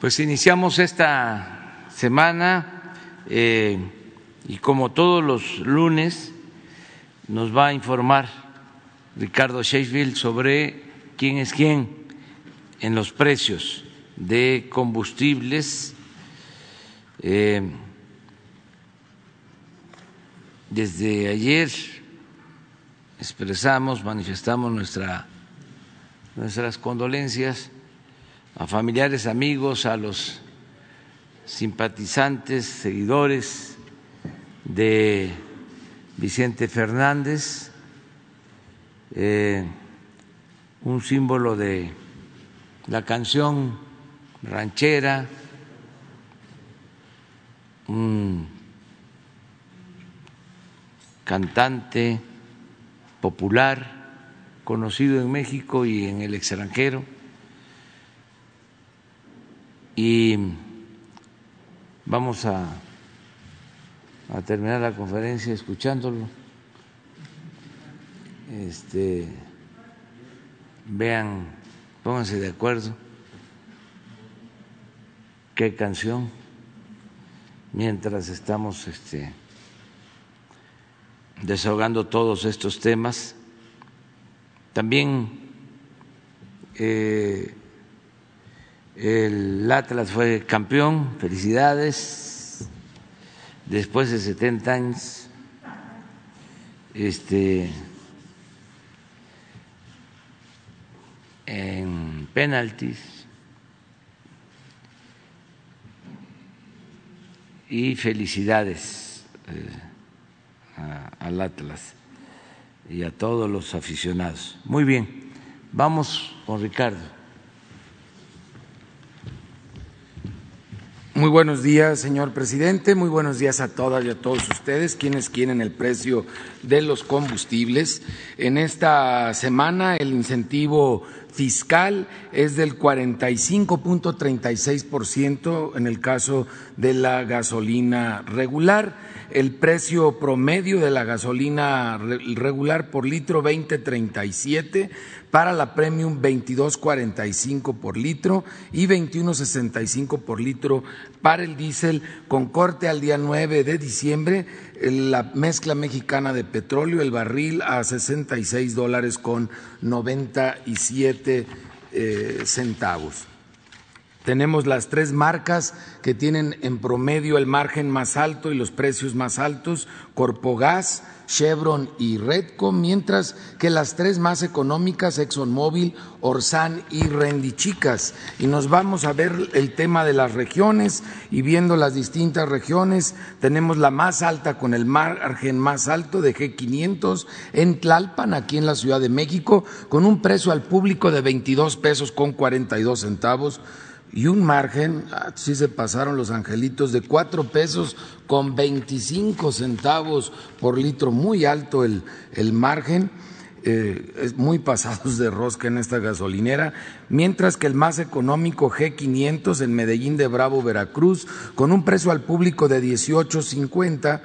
Pues iniciamos esta semana eh, y como todos los lunes nos va a informar Ricardo Sheffield sobre quién es quién en los precios de combustibles. Eh, desde ayer expresamos, manifestamos nuestra, nuestras condolencias a familiares, amigos, a los simpatizantes, seguidores de Vicente Fernández, eh, un símbolo de la canción ranchera, un cantante popular conocido en México y en el extranjero. Y vamos a, terminar la conferencia escuchándolo. Este, vean, pónganse de acuerdo qué canción mientras estamos este, desahogando todos estos temas. También eh, el Atlas fue campeón, felicidades, después de 70 años. Este, en penaltis y felicidades. Eh, al Atlas y a todos los aficionados. Muy bien, vamos con Ricardo. Muy buenos días, señor presidente. Muy buenos días a todas y a todos ustedes, quienes quieren el precio de los combustibles. En esta semana el incentivo fiscal es del 45.36% en el caso de la gasolina regular el precio promedio de la gasolina regular por litro 20.37, para la premium 22.45 por litro y 21.65 por litro para el diésel con corte al día 9 de diciembre la mezcla mexicana de petróleo el barril a 66 dólares con 97 eh, centavos. Tenemos las tres marcas que tienen en promedio el margen más alto y los precios más altos, Corpogas, Chevron y Redco, mientras que las tres más económicas, ExxonMobil, Orsan y Rendichicas. Y nos vamos a ver el tema de las regiones y viendo las distintas regiones, tenemos la más alta con el margen más alto de G500 en Tlalpan, aquí en la Ciudad de México, con un precio al público de 22 pesos con 42 centavos y un margen, ah, sí se pasaron los angelitos, de cuatro pesos con veinticinco centavos por litro, muy alto el, el margen, eh, es muy pasados de rosca en esta gasolinera, mientras que el más económico G500 en Medellín de Bravo, Veracruz, con un precio al público de 18.50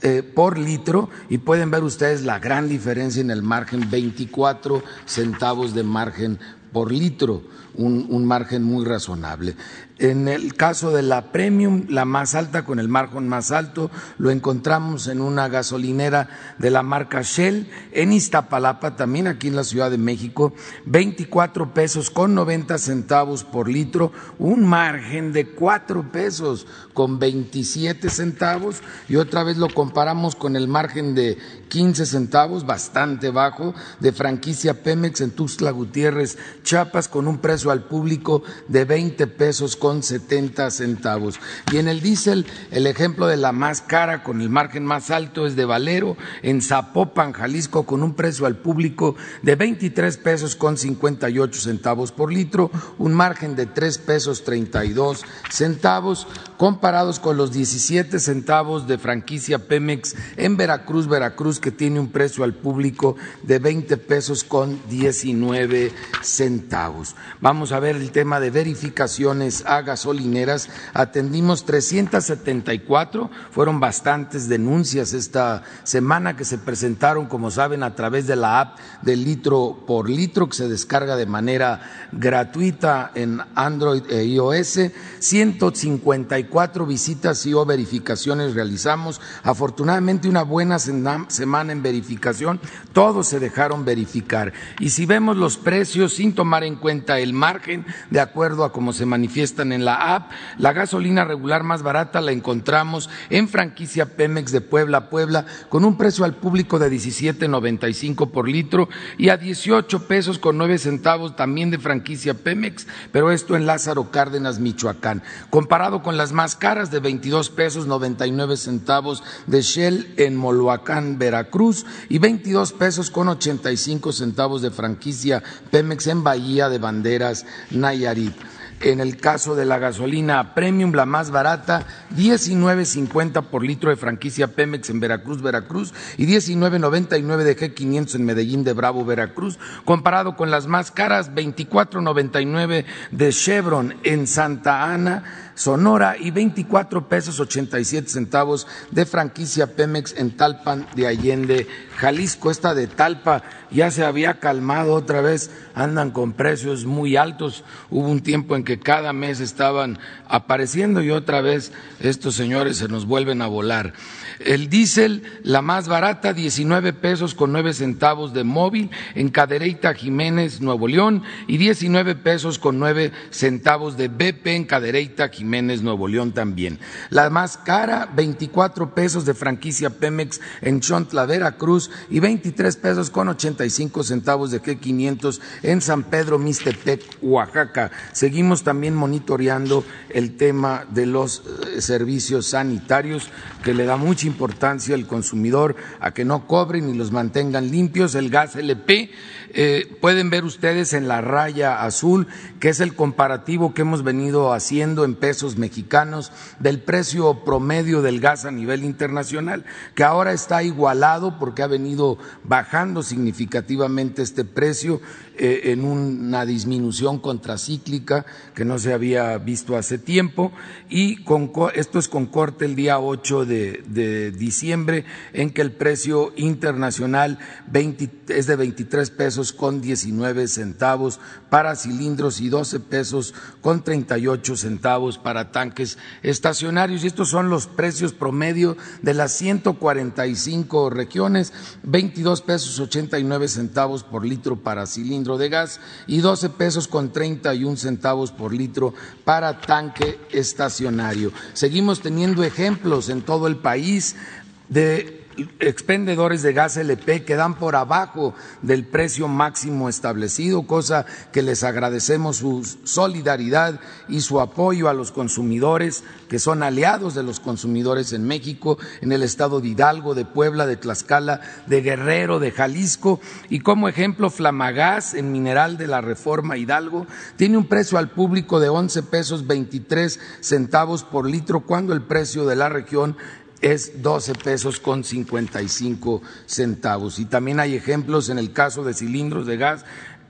eh, por litro y pueden ver ustedes la gran diferencia en el margen, 24 centavos de margen por litro un, margen muy razonable. En el caso de la premium, la más alta con el margen más alto, lo encontramos en una gasolinera de la marca Shell en Iztapalapa, también aquí en la Ciudad de México, 24 pesos con 90 centavos por litro, un margen de 4 pesos con 27 centavos y otra vez lo comparamos con el margen de 15 centavos, bastante bajo, de franquicia Pemex en Tuxtla Gutiérrez, Chiapas, con un precio al público de 20 pesos con 70 centavos. Y en el diésel, el ejemplo de la más cara con el margen más alto es de Valero en Zapopan, Jalisco, con un precio al público de 23 pesos con 58 centavos por litro, un margen de 3 pesos 32 centavos comparados con los 17 centavos de franquicia Pemex en Veracruz, Veracruz, que tiene un precio al público de 20 pesos con 19 centavos. Vamos a ver el tema de verificaciones a gasolineras. Atendimos 374, fueron bastantes denuncias esta semana que se presentaron, como saben, a través de la app del litro por litro que se descarga de manera gratuita en Android e iOS. 154 visitas y o verificaciones realizamos. Afortunadamente una buena semana en verificación, todos se dejaron verificar. Y si vemos los precios sin tomar en cuenta el margen, de acuerdo a cómo se manifiestan en la app, la gasolina regular más barata la encontramos en franquicia Pemex de Puebla a Puebla con un precio al público de 17.95 por litro y a 18 pesos con 9 centavos también de franquicia Pemex, pero esto en Lázaro Cárdenas, Michoacán. Comparado con las más caras de 22 pesos 99 centavos de Shell en Moloacán, Veracruz y 22 pesos con 85 centavos de franquicia Pemex en Bahía de Banderas, Nayarit. En el caso de la gasolina premium, la más barata, 19.50 por litro de franquicia Pemex en Veracruz, Veracruz, y 19.99 de G500 en Medellín de Bravo, Veracruz, comparado con las más caras, 24.99 de Chevron en Santa Ana, Sonora y 24 pesos 87 centavos de franquicia Pemex en Talpan de Allende, Jalisco. Esta de Talpa ya se había calmado otra vez, andan con precios muy altos. Hubo un tiempo en que cada mes estaban apareciendo y otra vez estos señores se nos vuelven a volar. El diésel, la más barata, 19 pesos con 9 centavos de móvil en Cadereyta Jiménez, Nuevo León, y 19 pesos con 9 centavos de BP en Cadereyta Jiménez, Nuevo León también. La más cara, 24 pesos de franquicia Pemex en Chontla, Veracruz, y 23 pesos con 85 centavos de G500 en San Pedro, Mistepec, Oaxaca. Seguimos también monitoreando el tema de los eh, servicios sanitarios que le da mucha importancia al consumidor a que no cobren y los mantengan limpios. El gas LP, eh, pueden ver ustedes en la raya azul, que es el comparativo que hemos venido haciendo en pesos mexicanos del precio promedio del gas a nivel internacional, que ahora está igualado porque ha venido bajando significativamente este precio eh, en una disminución contracíclica que no se había visto hace tiempo. Y esto es con corte el día 8 de, diciembre en que el precio internacional es de 23 pesos con 19 centavos para cilindros y 12 pesos con 38 centavos para tanques estacionarios. Y estos son los precios promedio de las 145 regiones, 22 pesos 89 centavos por litro para cilindros de gas y 12 pesos con 31 centavos por litro para tanque estacionario. Seguimos teniendo ejemplos en todo el país de expendedores de gas LP que dan por abajo del precio máximo establecido, cosa que les agradecemos su solidaridad y su apoyo a los consumidores que son aliados de los consumidores en México, en el estado de Hidalgo, de Puebla, de Tlaxcala, de Guerrero, de Jalisco. Y como ejemplo Flamagás en Mineral de la Reforma Hidalgo tiene un precio al público de 11 pesos 23 centavos por litro cuando el precio de la región es 12 pesos con 55 centavos. Y también hay ejemplos en el caso de cilindros de gas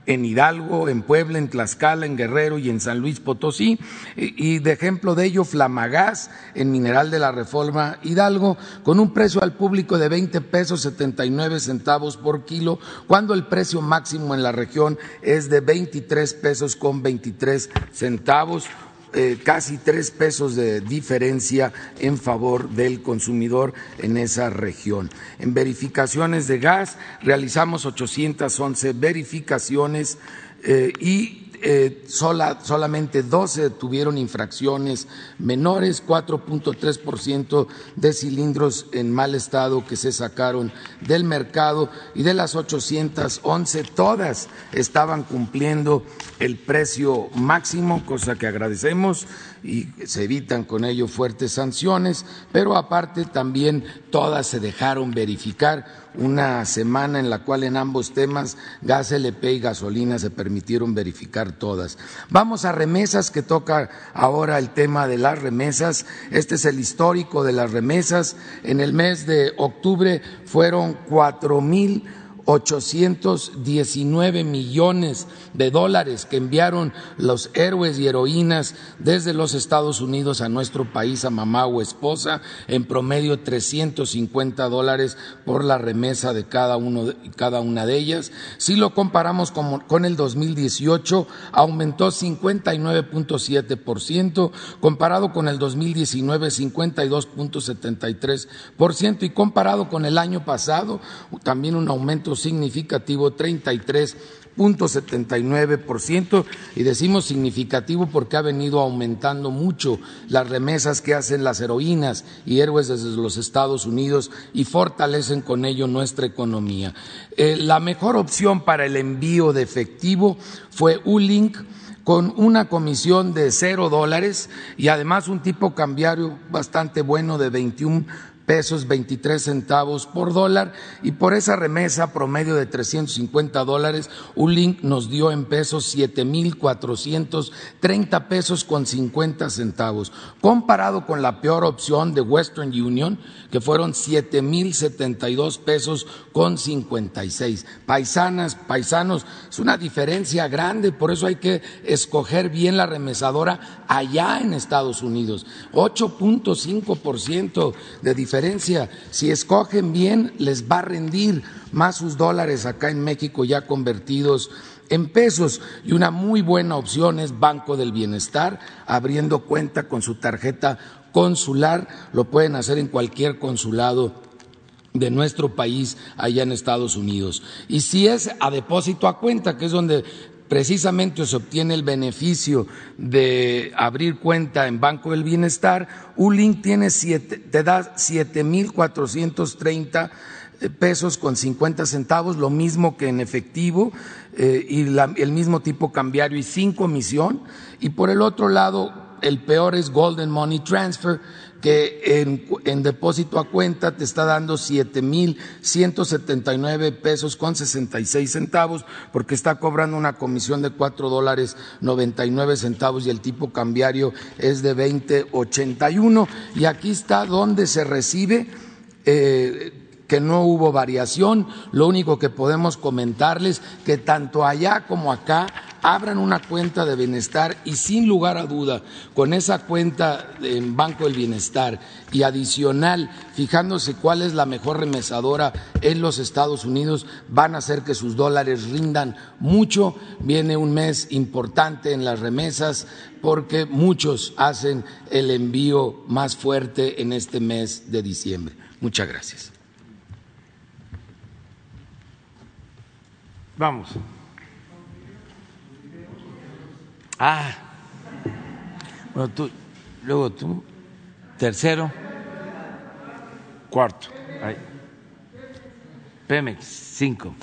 en Hidalgo, en Puebla, en Tlaxcala, en Guerrero y en San Luis Potosí. Y de ejemplo de ello, Flamagás en Mineral de la Reforma Hidalgo, con un precio al público de 20 pesos 79 centavos por kilo, cuando el precio máximo en la región es de 23 pesos con 23 centavos eh, casi tres pesos de diferencia en favor del consumidor en esa región. En verificaciones de gas realizamos 811 verificaciones eh, y eh, solamente 12 tuvieron infracciones menores, 4.3% de cilindros en mal estado que se sacaron del mercado y de las 811 todas estaban cumpliendo el precio máximo, cosa que agradecemos y se evitan con ello fuertes sanciones, pero aparte también todas se dejaron verificar una semana en la cual en ambos temas, gas LP y gasolina, se permitieron verificar todas. Vamos a remesas, que toca ahora el tema de las remesas. Este es el histórico de las remesas. En el mes de octubre fueron cuatro mil 819 millones de dólares que enviaron los héroes y heroínas desde los Estados Unidos a nuestro país, a mamá o esposa, en promedio 350 dólares por la remesa de cada, uno, cada una de ellas. Si lo comparamos con, con el 2018, aumentó 59.7%, comparado con el 2019, 52.73%, y comparado con el año pasado, también un aumento significativo, 33.79%, y decimos significativo porque ha venido aumentando mucho las remesas que hacen las heroínas y héroes desde los Estados Unidos y fortalecen con ello nuestra economía. Eh, la mejor opción para el envío de efectivo fue Ulink con una comisión de cero dólares y además un tipo cambiario bastante bueno de 21 pesos 23 centavos por dólar. Y por esa remesa promedio de 350 dólares, link nos dio en pesos 7.430 pesos con 50 centavos, comparado con la peor opción de Western Union, que fueron 7.072 pesos con 56. Paisanas, paisanos, es una diferencia grande, por eso hay que escoger bien la remesadora allá en Estados Unidos. 8.5% de diferencia si escogen bien, les va a rendir más sus dólares acá en México ya convertidos en pesos. Y una muy buena opción es Banco del Bienestar, abriendo cuenta con su tarjeta consular. Lo pueden hacer en cualquier consulado de nuestro país allá en Estados Unidos. Y si es a depósito a cuenta, que es donde precisamente se obtiene el beneficio de abrir cuenta en Banco del Bienestar, Ulink tiene siete, te da 7.430 eh, pesos con 50 centavos, lo mismo que en efectivo eh, y el mismo tipo cambiario y sin comisión. Y por el otro lado, el peor es Golden Money Transfer, que en, depósito a cuenta te está dando siete mil ciento setenta y nueve pesos con sesenta y seis centavos porque está cobrando una comisión de cuatro dólares noventa y nueve centavos y el tipo cambiario es de veinte ochenta y uno. Y aquí está donde se recibe eh, que no hubo variación, lo único que podemos comentarles que tanto allá como acá abran una cuenta de bienestar y sin lugar a duda, con esa cuenta en Banco del Bienestar y adicional, fijándose cuál es la mejor remesadora en los Estados Unidos, van a hacer que sus dólares rindan mucho. Viene un mes importante en las remesas porque muchos hacen el envío más fuerte en este mes de diciembre. Muchas gracias. Vamos. Ah, bueno, tú, luego tú, tercero, cuarto. Ahí. Pemex, cinco.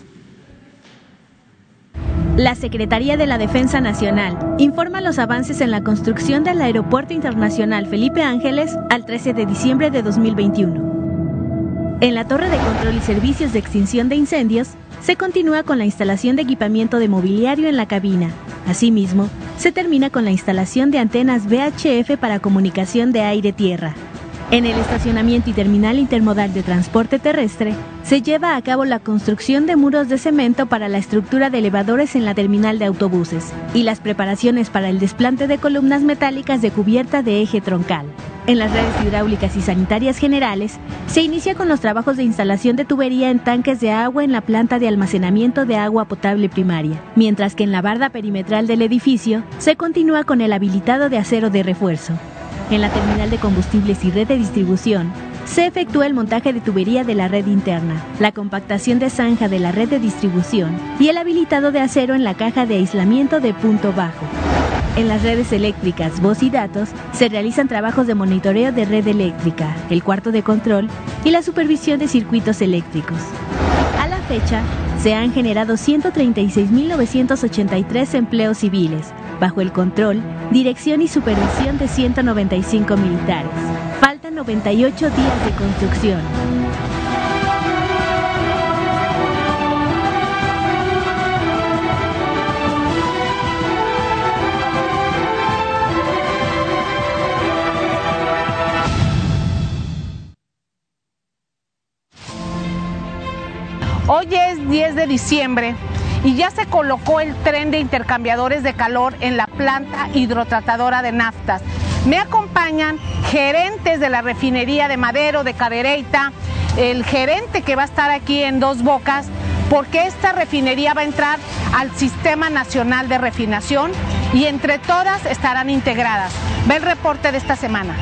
La Secretaría de la Defensa Nacional informa los avances en la construcción del Aeropuerto Internacional Felipe Ángeles al 13 de diciembre de 2021. En la Torre de Control y Servicios de Extinción de Incendios, se continúa con la instalación de equipamiento de mobiliario en la cabina. Asimismo, se termina con la instalación de antenas VHF para comunicación de aire-tierra. En el estacionamiento y terminal intermodal de transporte terrestre, se lleva a cabo la construcción de muros de cemento para la estructura de elevadores en la terminal de autobuses y las preparaciones para el desplante de columnas metálicas de cubierta de eje troncal. En las redes hidráulicas y sanitarias generales, se inicia con los trabajos de instalación de tubería en tanques de agua en la planta de almacenamiento de agua potable primaria, mientras que en la barda perimetral del edificio se continúa con el habilitado de acero de refuerzo. En la terminal de combustibles y red de distribución, se efectúa el montaje de tubería de la red interna, la compactación de zanja de la red de distribución y el habilitado de acero en la caja de aislamiento de punto bajo. En las redes eléctricas, voz y datos, se realizan trabajos de monitoreo de red eléctrica, el cuarto de control y la supervisión de circuitos eléctricos. A la fecha, se han generado 136.983 empleos civiles, bajo el control, dirección y supervisión de 195 militares. Faltan 98 días de construcción. Hoy es 10 de diciembre y ya se colocó el tren de intercambiadores de calor en la planta hidrotratadora de naftas. Me acompañan gerentes de la refinería de Madero, de Cadereyta, el gerente que va a estar aquí en Dos Bocas, porque esta refinería va a entrar al Sistema Nacional de Refinación y entre todas estarán integradas. Ve el reporte de esta semana.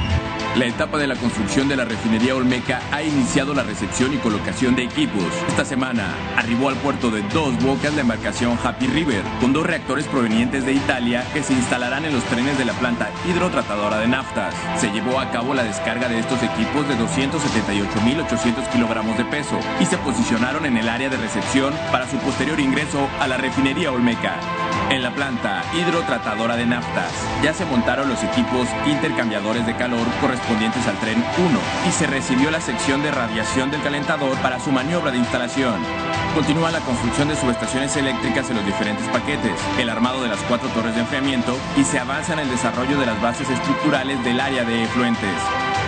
La etapa de la construcción de la refinería Olmeca ha iniciado la recepción y colocación de equipos. Esta semana arribó al puerto de Dos Bocas la embarcación Happy River, con dos reactores provenientes de Italia que se instalarán en los trenes de la planta hidrotratadora de naftas. Se llevó a cabo la descarga de estos equipos de 278.800 kilogramos de peso y se posicionaron en el área de recepción para su posterior ingreso a la refinería Olmeca. En la planta hidrotratadora de naftas ya se montaron los equipos intercambiadores de calor correspondientes al tren 1 y se recibió la sección de radiación del calentador para su maniobra de instalación. Continúa la construcción de subestaciones eléctricas en los diferentes paquetes, el armado de las cuatro torres de enfriamiento y se avanza en el desarrollo de las bases estructurales del área de efluentes.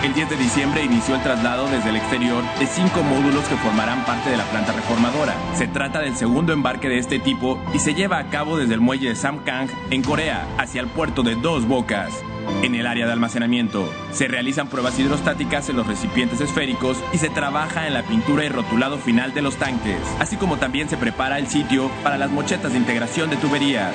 El 10 de diciembre inició el traslado desde el exterior de cinco módulos que formarán parte de la planta reformadora. Se trata del segundo embarque de este tipo y se lleva a cabo desde el muelle de Samkang, en Corea, hacia el puerto de Dos Bocas. En el área de almacenamiento, se realizan pruebas hidrostáticas en los recipientes esféricos y se trabaja en la pintura y rotulado final de los tanques, así como también se prepara el sitio para las mochetas de integración de tuberías.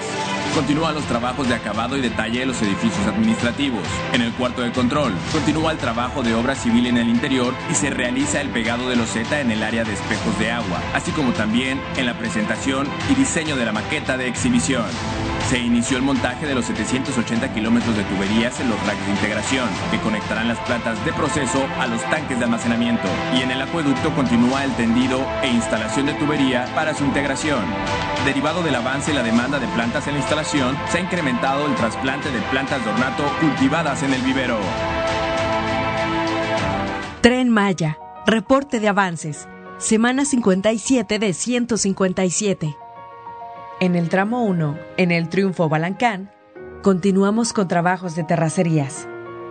Continúan los trabajos de acabado y detalle en los edificios administrativos. En el cuarto de control, continúa el trabajo de obra civil en el interior y se realiza el pegado de loseta en el área de espejos de agua, así como también en la presentación y diseño de la maqueta de exhibición. Se inició el montaje de los 780 kilómetros de en los racks de integración, que conectarán las plantas de proceso a los tanques de almacenamiento. Y en el acueducto continúa el tendido e instalación de tubería para su integración. Derivado del avance y la demanda de plantas en la instalación, se ha incrementado el trasplante de plantas de ornato cultivadas en el vivero. Tren Maya. Reporte de avances. Semana 57 de 157. En el tramo 1, en el Triunfo Balancán, continuamos con trabajos de terracerías.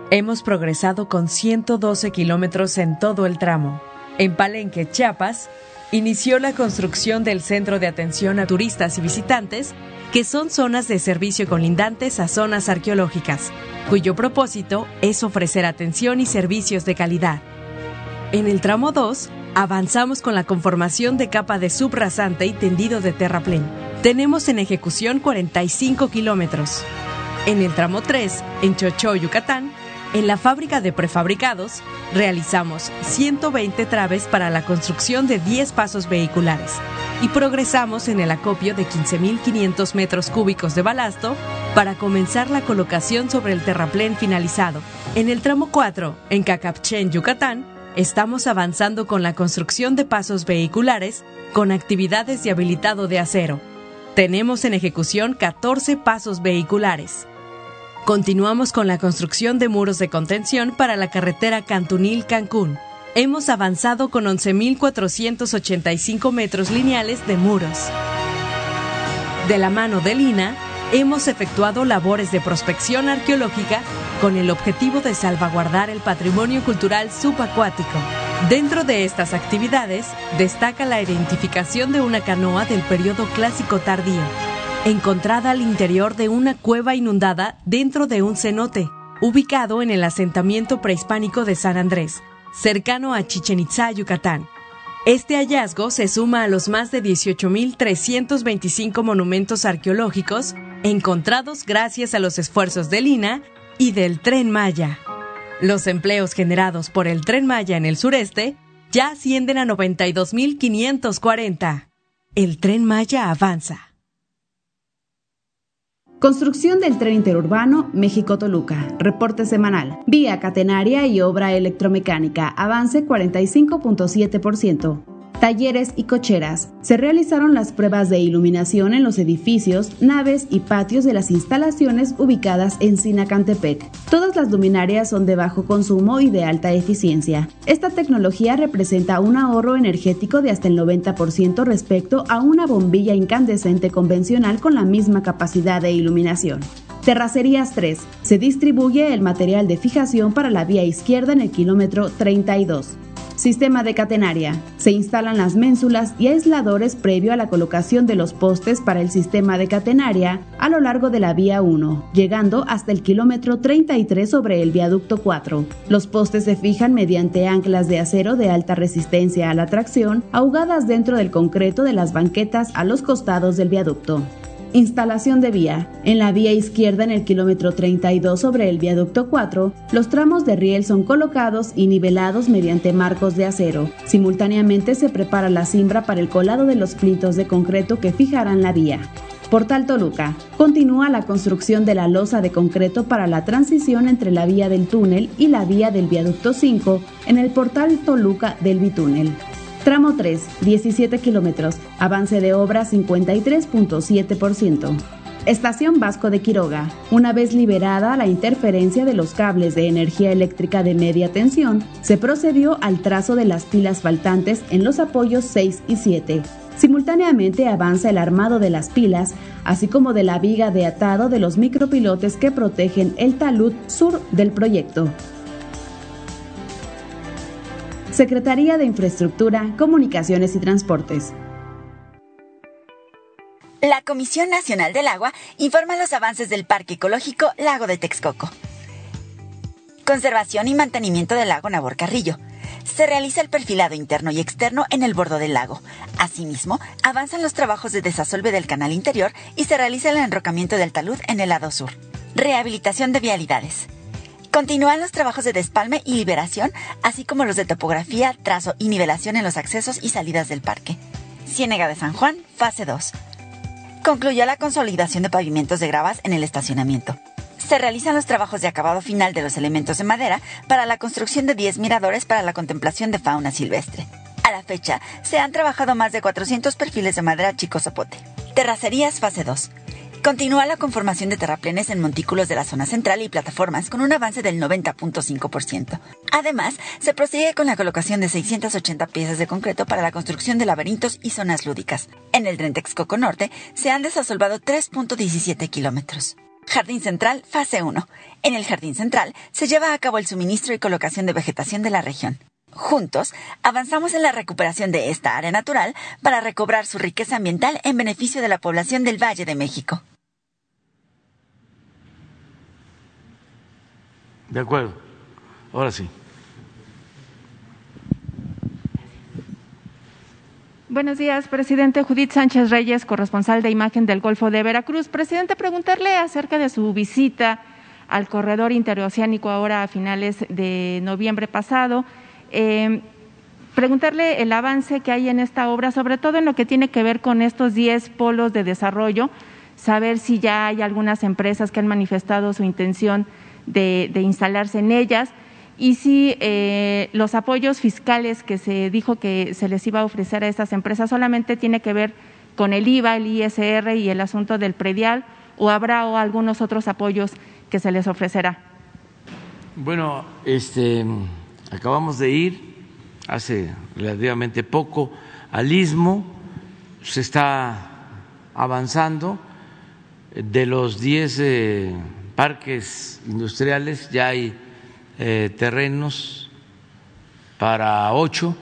Hemos progresado con 112 kilómetros en todo el tramo. En Palenque, Chiapas, inició la construcción del Centro de Atención a Turistas y Visitantes, que son zonas de servicio colindantes a zonas arqueológicas, cuyo propósito es ofrecer atención y servicios de calidad. En el tramo 2, avanzamos con la conformación de capa de subrasante y tendido de terraplén tenemos en ejecución 45 kilómetros. En el tramo 3, en Chochó, Yucatán, en la fábrica de prefabricados, realizamos 120 traves para la construcción de 10 pasos vehiculares y progresamos en el acopio de 15.500 metros cúbicos de balasto para comenzar la colocación sobre el terraplén finalizado. En el tramo 4, en Cacapchen, Yucatán, estamos avanzando con la construcción de pasos vehiculares con actividades de habilitado de acero tenemos en ejecución 14 pasos vehiculares. Continuamos con la construcción de muros de contención para la carretera Cantunil-Cancún. Hemos avanzado con 11.485 metros lineales de muros. De la mano de Lina, hemos efectuado labores de prospección arqueológica con el objetivo de salvaguardar el patrimonio cultural subacuático. Dentro de estas actividades destaca la identificación de una canoa del periodo clásico tardío, encontrada al interior de una cueva inundada dentro de un cenote, ubicado en el asentamiento prehispánico de San Andrés, cercano a Chichen Itza, Yucatán. Este hallazgo se suma a los más de 18.325 monumentos arqueológicos encontrados gracias a los esfuerzos de Lina y del Tren Maya. Los empleos generados por el tren Maya en el sureste ya ascienden a 92.540. El tren Maya avanza. Construcción del tren interurbano México-Toluca. Reporte semanal. Vía catenaria y obra electromecánica. Avance 45.7% talleres y cocheras. Se realizaron las pruebas de iluminación en los edificios, naves y patios de las instalaciones ubicadas en Sinacantepec. Todas las luminarias son de bajo consumo y de alta eficiencia. Esta tecnología representa un ahorro energético de hasta el 90% respecto a una bombilla incandescente convencional con la misma capacidad de iluminación. Terracerías 3. Se distribuye el material de fijación para la vía izquierda en el kilómetro 32. Sistema de catenaria. Se instalan las ménsulas y aisladores previo a la colocación de los postes para el sistema de catenaria a lo largo de la vía 1, llegando hasta el kilómetro 33 sobre el viaducto 4. Los postes se fijan mediante anclas de acero de alta resistencia a la tracción, ahogadas dentro del concreto de las banquetas a los costados del viaducto. Instalación de vía. En la vía izquierda en el kilómetro 32 sobre el viaducto 4, los tramos de riel son colocados y nivelados mediante marcos de acero. Simultáneamente se prepara la cimbra para el colado de los plitos de concreto que fijarán la vía. Portal Toluca. Continúa la construcción de la losa de concreto para la transición entre la vía del túnel y la vía del viaducto 5 en el portal Toluca del Bitúnel. Tramo 3, 17 kilómetros, avance de obra 53.7%. Estación Vasco de Quiroga. Una vez liberada la interferencia de los cables de energía eléctrica de media tensión, se procedió al trazo de las pilas faltantes en los apoyos 6 y 7. Simultáneamente avanza el armado de las pilas, así como de la viga de atado de los micropilotes que protegen el talud sur del proyecto. Secretaría de Infraestructura, Comunicaciones y Transportes. La Comisión Nacional del Agua informa los avances del Parque Ecológico Lago de Texcoco. Conservación y mantenimiento del lago Nabor Carrillo. Se realiza el perfilado interno y externo en el bordo del lago. Asimismo, avanzan los trabajos de desasolve del canal interior y se realiza el enrocamiento del talud en el lado sur. Rehabilitación de vialidades. Continúan los trabajos de despalme y liberación, así como los de topografía, trazo y nivelación en los accesos y salidas del parque. Ciénega de San Juan, fase 2. Concluyó la consolidación de pavimentos de gravas en el estacionamiento. Se realizan los trabajos de acabado final de los elementos de madera para la construcción de 10 miradores para la contemplación de fauna silvestre. A la fecha, se han trabajado más de 400 perfiles de madera chico zapote. Terracerías fase 2. Continúa la conformación de terraplenes en montículos de la zona central y plataformas con un avance del 90.5%. Además, se prosigue con la colocación de 680 piezas de concreto para la construcción de laberintos y zonas lúdicas. En el Tren Texcoco Norte se han desasolvado 3.17 kilómetros. Jardín Central, fase 1. En el Jardín Central se lleva a cabo el suministro y colocación de vegetación de la región. Juntos, avanzamos en la recuperación de esta área natural para recobrar su riqueza ambiental en beneficio de la población del Valle de México. De acuerdo. Ahora sí. Buenos días, presidente Judith Sánchez Reyes, corresponsal de imagen del Golfo de Veracruz. Presidente, preguntarle acerca de su visita al corredor interoceánico ahora a finales de noviembre pasado. Eh, preguntarle el avance que hay en esta obra, sobre todo en lo que tiene que ver con estos 10 polos de desarrollo, saber si ya hay algunas empresas que han manifestado su intención de, instalarse en ellas y si eh, los apoyos fiscales que se dijo que se les iba a ofrecer a estas empresas solamente tiene que ver con el IVA, el ISR y el asunto del predial o habrá o algunos otros apoyos que se les ofrecerá. Bueno, este, acabamos de ir hace relativamente poco al istmo, se está avanzando de los 10 parques industriales, ya hay eh, terrenos para ocho.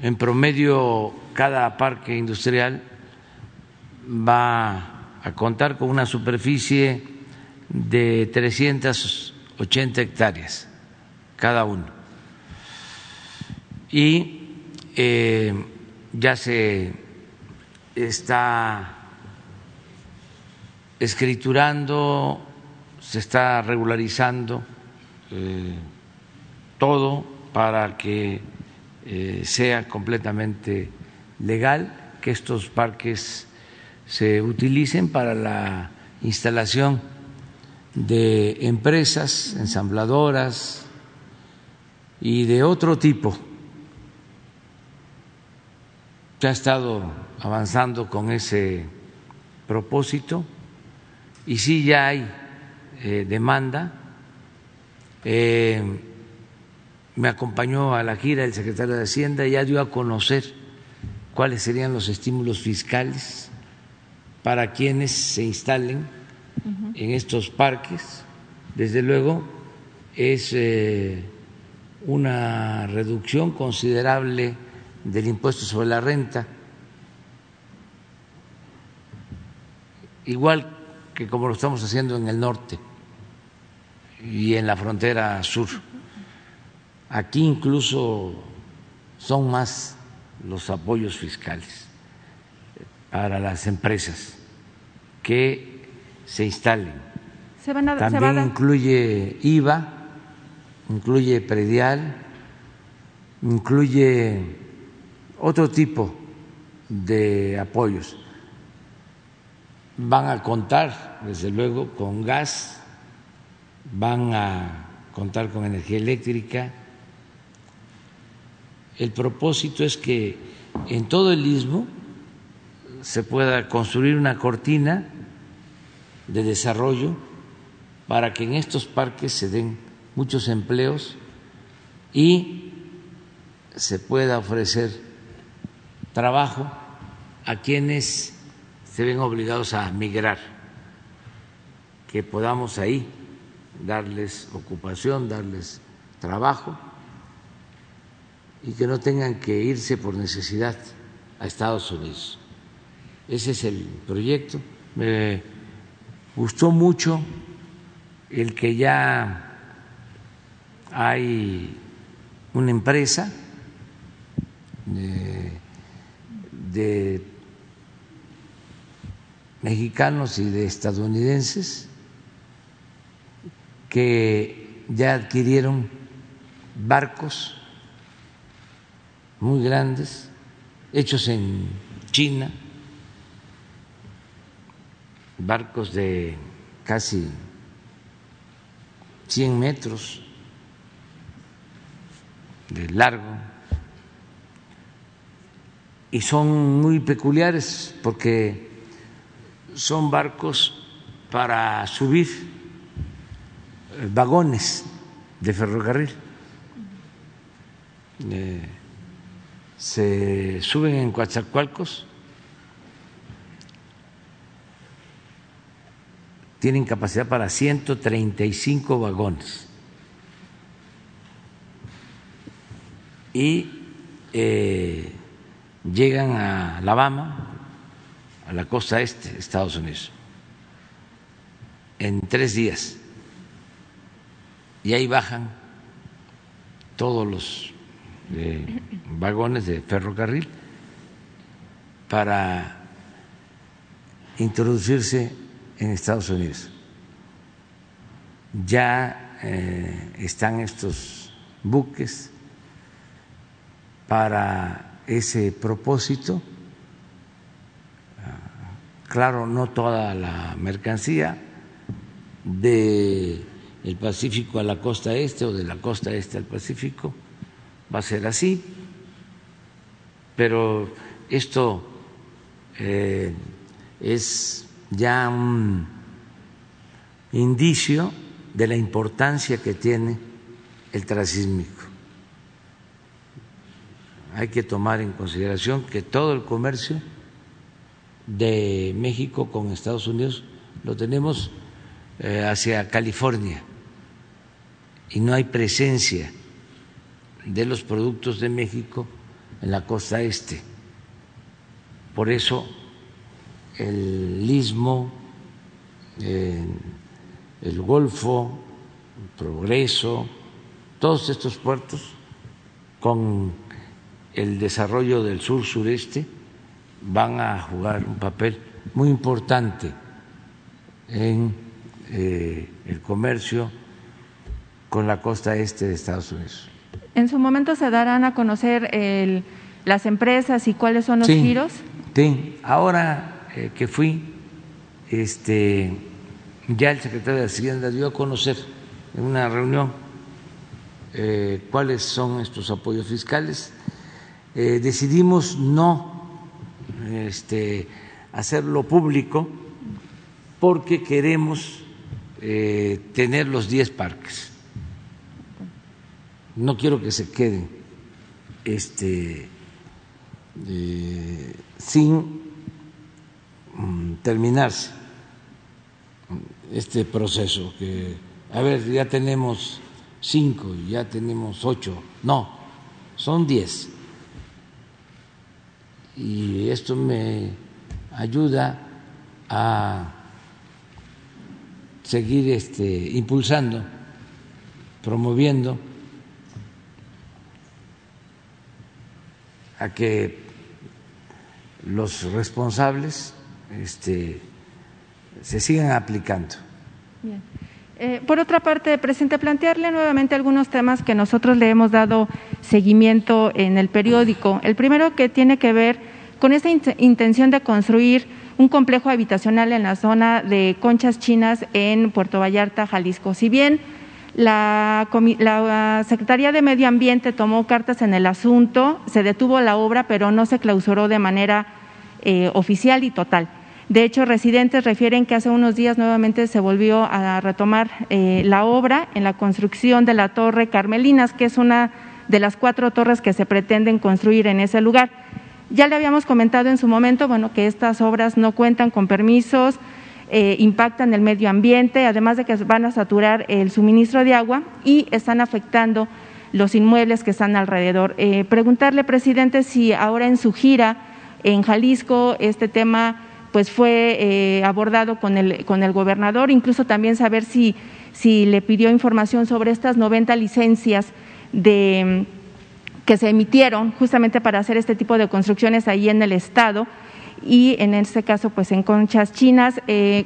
En promedio, cada parque industrial va a contar con una superficie de 380 hectáreas cada uno. Y eh, ya se está escriturando, se está regularizando eh, todo para que eh, sea completamente legal, que estos parques se utilicen para la instalación de empresas ensambladoras y de otro tipo. Se ha estado avanzando con ese propósito y sí ya hay eh, demanda. Eh, me acompañó a la gira el secretario de Hacienda y ya dio a conocer cuáles serían los estímulos fiscales para quienes se instalen en estos parques. Desde luego es eh, una reducción considerable del impuesto sobre la renta, igual que como lo estamos haciendo en el norte y en la frontera sur. Aquí incluso son más los apoyos fiscales para las empresas que se instalen. También incluye IVA, incluye predial, incluye otro tipo de apoyos. Van a contar, desde luego, con gas, van a contar con energía eléctrica. El propósito es que en todo el istmo se pueda construir una cortina de desarrollo para que en estos parques se den muchos empleos y se pueda ofrecer trabajo a quienes se ven obligados a migrar, que podamos ahí darles ocupación, darles trabajo y que no tengan que irse por necesidad a Estados Unidos. Ese es el proyecto. Me gustó mucho el que ya hay una empresa de mexicanos y de estadounidenses que ya adquirieron barcos muy grandes, hechos en China, barcos de casi 100 metros de largo y son muy peculiares porque son barcos para subir eh, vagones de ferrocarril. Eh, se suben en Coatzacoalcos, tienen capacidad para 135 vagones. Y eh, llegan a Alabama, a la costa este de Estados Unidos, en tres días. Y ahí bajan todos los eh, vagones de ferrocarril para introducirse en Estados Unidos. Ya eh, están estos buques para ese propósito. Claro, no toda la mercancía de el Pacífico a la costa este o de la costa este al Pacífico va a ser así, pero esto eh, es ya un indicio de la importancia que tiene el transísmico. Hay que tomar en consideración que todo el comercio de México con Estados Unidos lo tenemos eh, hacia California y no hay presencia de los productos de México en la costa este. Por eso el istmo, el Golfo, el Progreso, todos estos puertos con el desarrollo del sur sureste van a jugar un papel muy importante en eh, el comercio con la costa este de Estados Unidos. ¿En su momento se darán a conocer las empresas y cuáles son los giros? Sí, ahora eh, que fui, este, ya el secretario de Hacienda dio a conocer en una reunión eh, cuáles son estos apoyos fiscales decidimos no este, hacerlo público porque queremos eh, tener los 10 parques. No quiero que se queden este, eh, sin mm, terminarse este proceso. Que, a ver, ya tenemos cinco, ya tenemos ocho, no, son diez. Y esto me ayuda a seguir este, impulsando, promoviendo a que los responsables este, se sigan aplicando. Bien. Eh, por otra parte, presidente, plantearle nuevamente algunos temas que nosotros le hemos dado seguimiento en el periódico. El primero que tiene que ver con esta intención de construir un complejo habitacional en la zona de Conchas Chinas en Puerto Vallarta, Jalisco. Si bien la, la, Secretaría de Medio Ambiente tomó cartas en el asunto, se detuvo la obra, pero no se clausuró de manera eh, oficial y total. De hecho, residentes refieren que hace unos días nuevamente se volvió a retomar eh, la obra en la construcción de la Torre Carmelinas, que es una de las cuatro torres que se pretenden construir en ese lugar. Ya le habíamos comentado en su momento, bueno, que estas obras no cuentan con permisos, eh, impactan el medio ambiente, además de que van a saturar el suministro de agua y están afectando los inmuebles que están alrededor. Eh, preguntarle, presidente, si ahora en su gira en Jalisco este tema pues fue eh, abordado con el, con el gobernador, incluso también saber si, si le pidió información sobre estas 90 licencias de que se emitieron justamente para hacer este tipo de construcciones ahí en el Estado y en este caso pues en conchas chinas. Eh,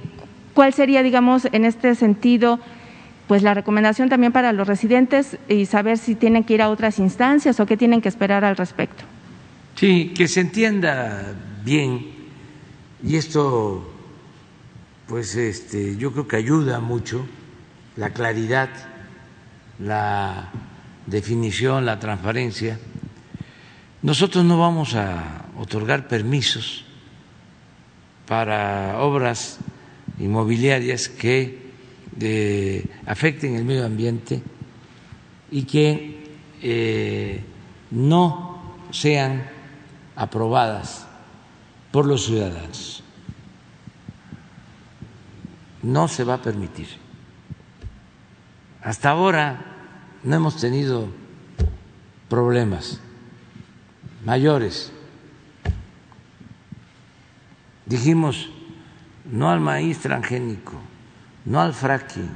¿Cuál sería, digamos, en este sentido, pues la recomendación también para los residentes y saber si tienen que ir a otras instancias o qué tienen que esperar al respecto? Sí, que se entienda bien y esto pues este yo creo que ayuda mucho la claridad, la definición, la transparencia, nosotros no vamos a otorgar permisos para obras inmobiliarias que eh, afecten el medio ambiente y que eh, no sean aprobadas por los ciudadanos. No se va a permitir. Hasta ahora no hemos tenido problemas mayores. Dijimos no al maíz transgénico, no al fracking,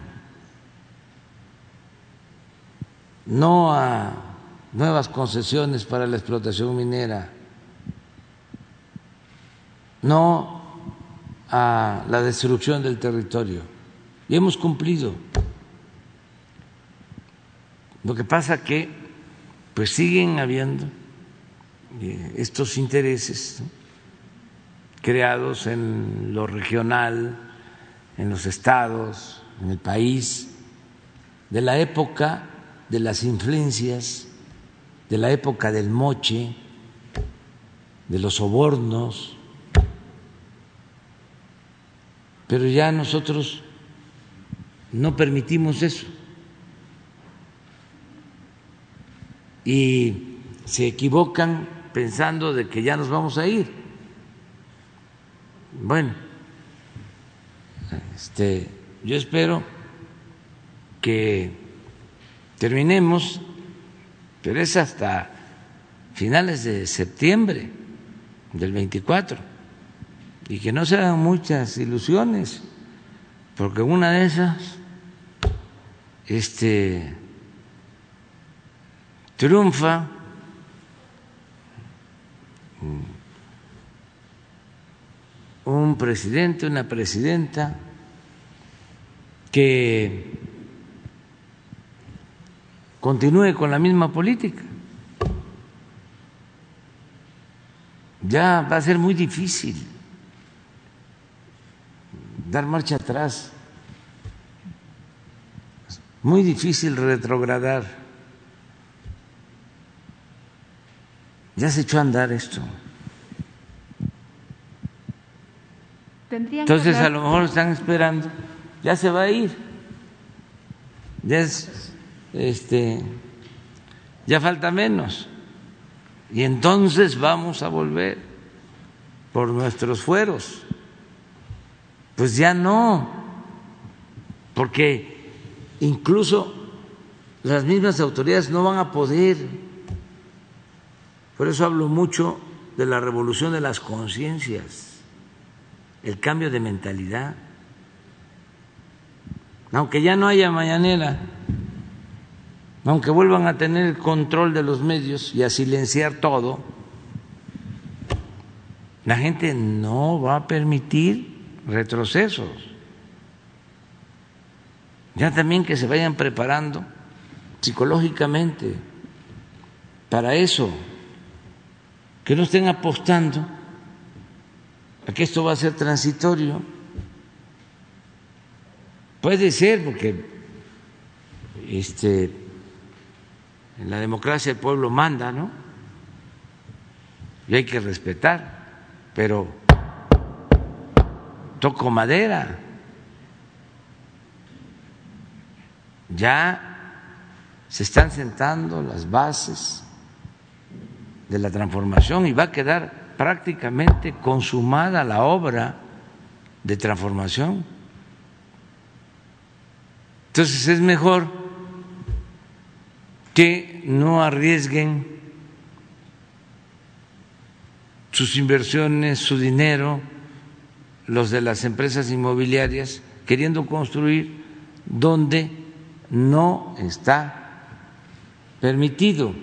no a nuevas concesiones para la explotación minera, no a la destrucción del territorio. Y hemos cumplido. Lo que pasa que pues siguen habiendo eh, estos intereses creados en lo regional, en los estados, en el país, de la época de las influencias, de la época del moche, de los sobornos, pero ya nosotros no permitimos eso. y se equivocan pensando de que ya nos vamos a ir. Bueno, este, yo espero que terminemos, pero es hasta finales de septiembre del 24 y que no se hagan muchas ilusiones, porque una de esas este triunfa un presidente, una presidenta que continúe con la misma política. Ya va a ser muy difícil dar marcha atrás, muy difícil retrogradar. Ya se echó a andar esto. Entonces a lo mejor están esperando, ya se va a ir. Ya es, este, ya falta menos. Y entonces vamos a volver por nuestros fueros. Pues ya no, porque incluso las mismas autoridades no van a poder. Por eso hablo mucho de la revolución de las conciencias, el cambio de mentalidad. Aunque ya no haya mañanera, aunque vuelvan a tener el control de los medios y a silenciar todo, la gente no va a permitir retrocesos. Ya también que se vayan preparando psicológicamente para eso, que no estén apostando a que esto va a ser transitorio. Puede ser porque este en la democracia el pueblo manda, ¿no? Y hay que respetar, pero toco madera. Ya se están sentando las bases de la transformación y va a quedar prácticamente consumada la obra de transformación. Entonces es mejor que no arriesguen sus inversiones, su dinero, los de las empresas inmobiliarias, queriendo construir donde no está permitido.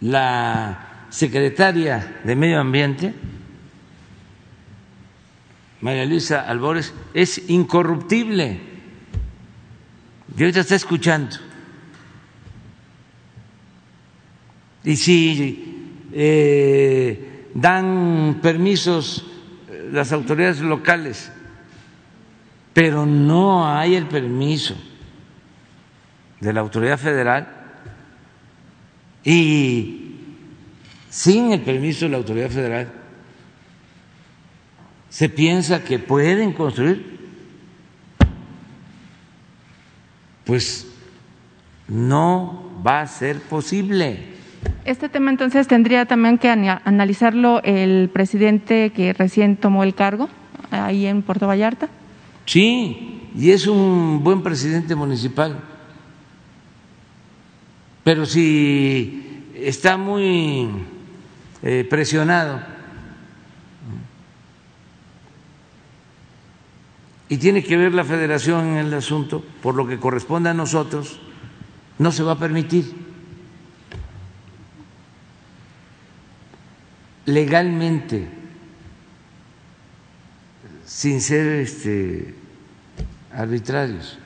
La secretaria de Medio Ambiente, María Luisa Albores, es incorruptible. Y ahorita está escuchando. Y si eh, dan permisos las autoridades locales, pero no hay el permiso de la autoridad federal y sin el permiso de la autoridad federal se piensa que pueden construir, pues no va a ser posible. Este tema entonces tendría también que analizarlo el presidente que recién tomó el cargo ahí en Puerto Vallarta. Sí, y es un buen presidente municipal pero si está muy eh, presionado y tiene que ver la federación en el asunto, por lo que corresponde a nosotros, no se va a permitir. Legalmente, sin ser este, arbitrarios.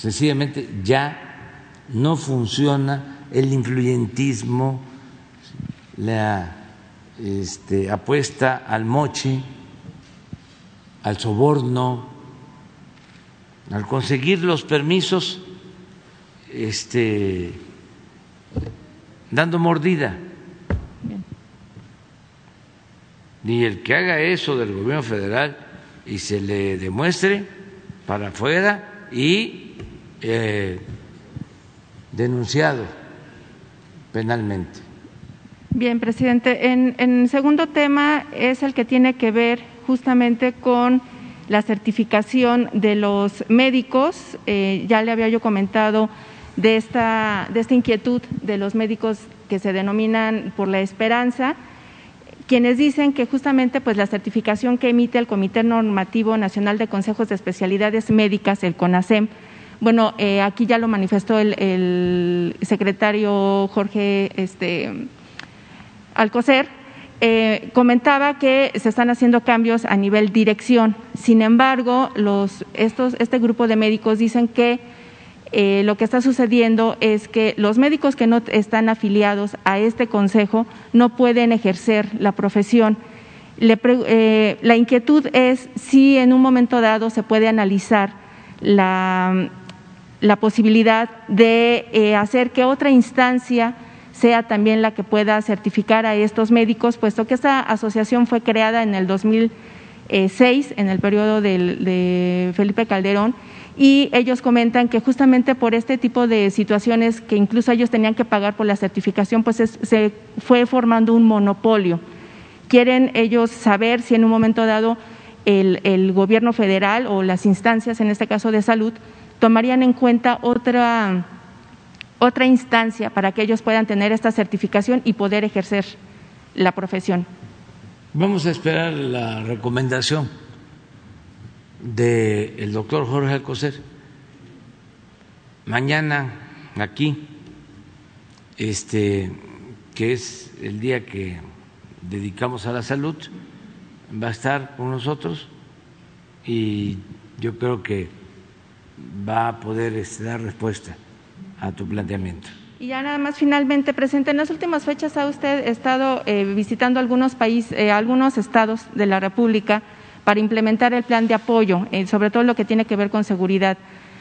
sencillamente ya no funciona el influyentismo, la este, apuesta al moche, al soborno, al conseguir los permisos este, dando mordida. Ni el que haga eso del gobierno federal y se le demuestre para afuera y eh, denunciado penalmente. Bien, presidente. En, segundo tema es el que tiene que ver justamente con la certificación de los médicos. Eh, ya le había yo comentado de esta, de esta inquietud de los médicos que se denominan por la esperanza, quienes dicen que justamente pues la certificación que emite el Comité Normativo Nacional de Consejos de Especialidades Médicas, el CONASEM, bueno, eh, aquí ya lo manifestó el, secretario Jorge este, Alcocer. Eh, comentaba que se están haciendo cambios a nivel dirección. Sin embargo, los, estos, este grupo de médicos dicen que eh, lo que está sucediendo es que los médicos que no están afiliados a este consejo no pueden ejercer la profesión. la inquietud es si en un momento dado se puede analizar la posibilidad de eh, hacer que otra instancia sea también la que pueda certificar a estos médicos, puesto que esta asociación fue creada en el 2006, en el periodo de Felipe Calderón, y ellos comentan que justamente por este tipo de situaciones que incluso ellos tenían que pagar por la certificación, pues se fue formando un monopolio. Quieren ellos saber si en un momento dado el, el gobierno federal o las instancias, en este caso de salud, tomarían en cuenta otra, otra instancia para que ellos puedan tener esta certificación y poder ejercer la profesión. Vamos a esperar la recomendación del doctor Jorge Alcocer. Mañana aquí, este, que es el día que dedicamos a la salud, va a estar con nosotros y yo creo que va a poder este, dar respuesta a tu planteamiento. Y ya nada más finalmente, presente, en las últimas fechas ha usted estado eh, visitando algunos países, eh, algunos estados de la República para implementar el plan de apoyo, eh, sobre todo lo que tiene que ver con seguridad.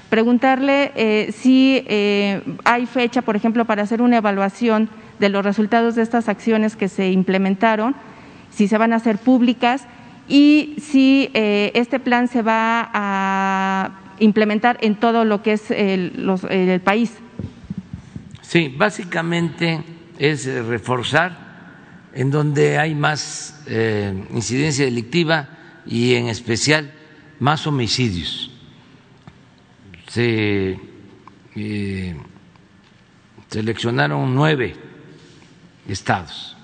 Preguntarle si hay fecha, por ejemplo, para hacer una evaluación de los resultados de estas acciones que se implementaron, si se van a hacer públicas y si este plan se va a implementar en todo lo que es el, el país. Sí, básicamente es eh, reforzar en donde hay más eh, incidencia delictiva y en especial más homicidios. Se eh, seleccionaron nueve estados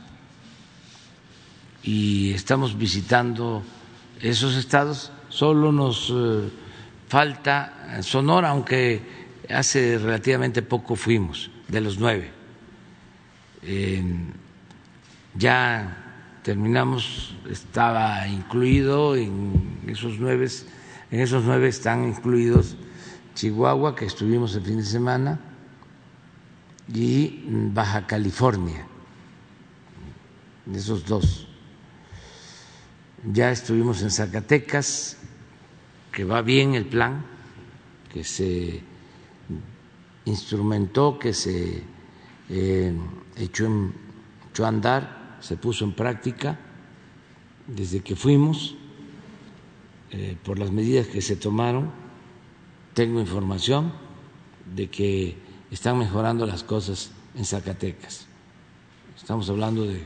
y estamos visitando esos estados. Solo nos falta Sonora, aunque hace relativamente poco fuimos de los nueve. ya terminamos, estaba incluido en esos nueve, en esos nueve están incluidos Chihuahua, que estuvimos el fin de semana, y Baja California, esos dos. Ya estuvimos en Zacatecas, que va bien el plan, que se instrumentó, que se eh, echó, a andar, se puso en práctica desde que fuimos, eh, por las medidas que se tomaron. Tengo información de que están mejorando las cosas en Zacatecas. Estamos hablando de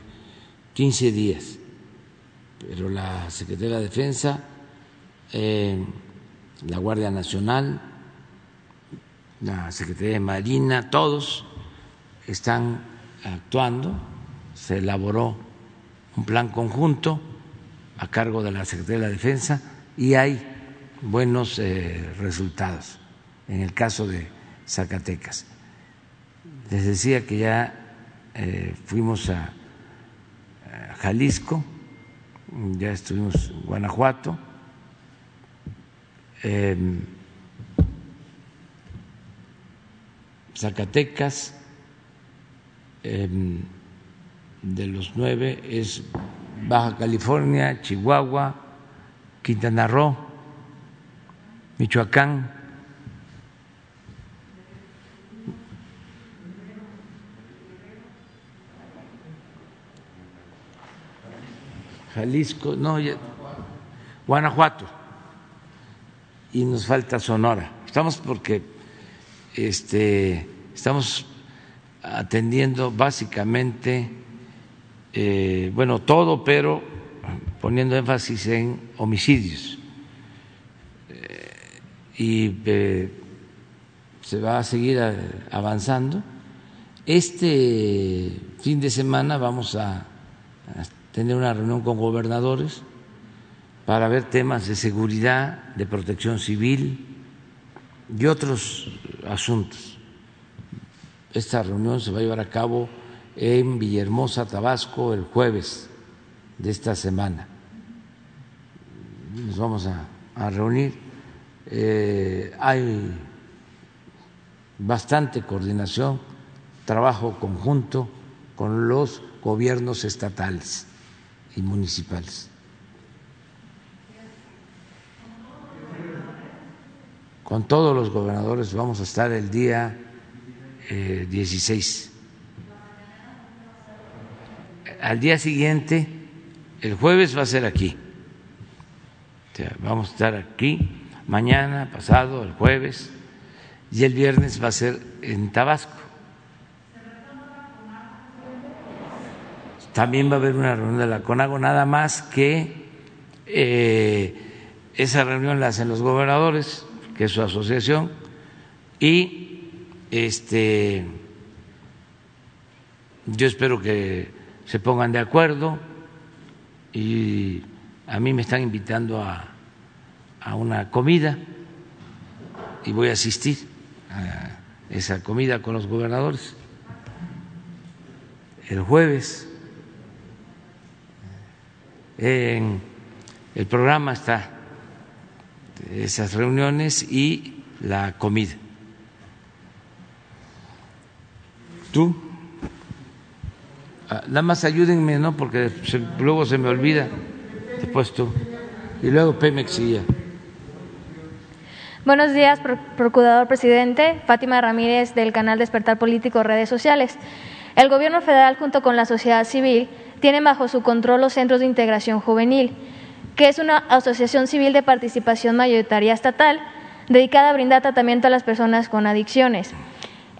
15 días, pero la Secretaría de Defensa, eh, la Guardia Nacional, la Secretaría de Marina, todos están actuando. Se elaboró un plan conjunto a cargo de la Secretaría de la Defensa y hay buenos eh, resultados en el caso de Zacatecas. Les decía que ya eh, fuimos a, Jalisco, ya estuvimos en Guanajuato. Em, Zacatecas, em, de los nueve es Baja California, Chihuahua, Quintana Roo, Michoacán, Jalisco, no, Guanajuato, y nos falta Sonora. Estamos porque este, estamos atendiendo básicamente, eh, bueno, todo, pero poniendo énfasis en homicidios. Eh, y eh, se va a seguir avanzando. Este fin de semana vamos a, a tener una reunión con gobernadores para ver temas de seguridad, de protección civil y otros asuntos. Esta reunión se va a llevar a cabo en Villahermosa, Tabasco, el jueves de esta semana. Nos vamos a, reunir. Eh, hay bastante coordinación, trabajo conjunto con los gobiernos estatales y municipales. con todos los gobernadores vamos a estar el día 16. Al día siguiente, el jueves va a ser aquí. vamos a estar aquí mañana, pasado, el jueves, y el viernes va a ser en Tabasco. También va a haber una reunión de la CONAGO, nada más que Eh, esa reunión la hacen los gobernadores, que es su asociación, y este, yo espero que se pongan de acuerdo y a mí me están invitando a, a una comida y voy a asistir a esa comida con los gobernadores el jueves. En el programa está esas reuniones y la comida. ¿Tú? Ah, nada más ayúdenme, ¿no? Porque luego se me olvida. Después tú. Y luego Pemex. Buenos días, Procurador Presidente. Fátima Ramírez del canal Despertar Político Redes Sociales. El Gobierno federal, junto con la sociedad civil, tienen bajo su control los Centros de Integración Juvenil, que es una asociación civil de participación mayoritaria estatal dedicada a brindar tratamiento a las personas con adicciones.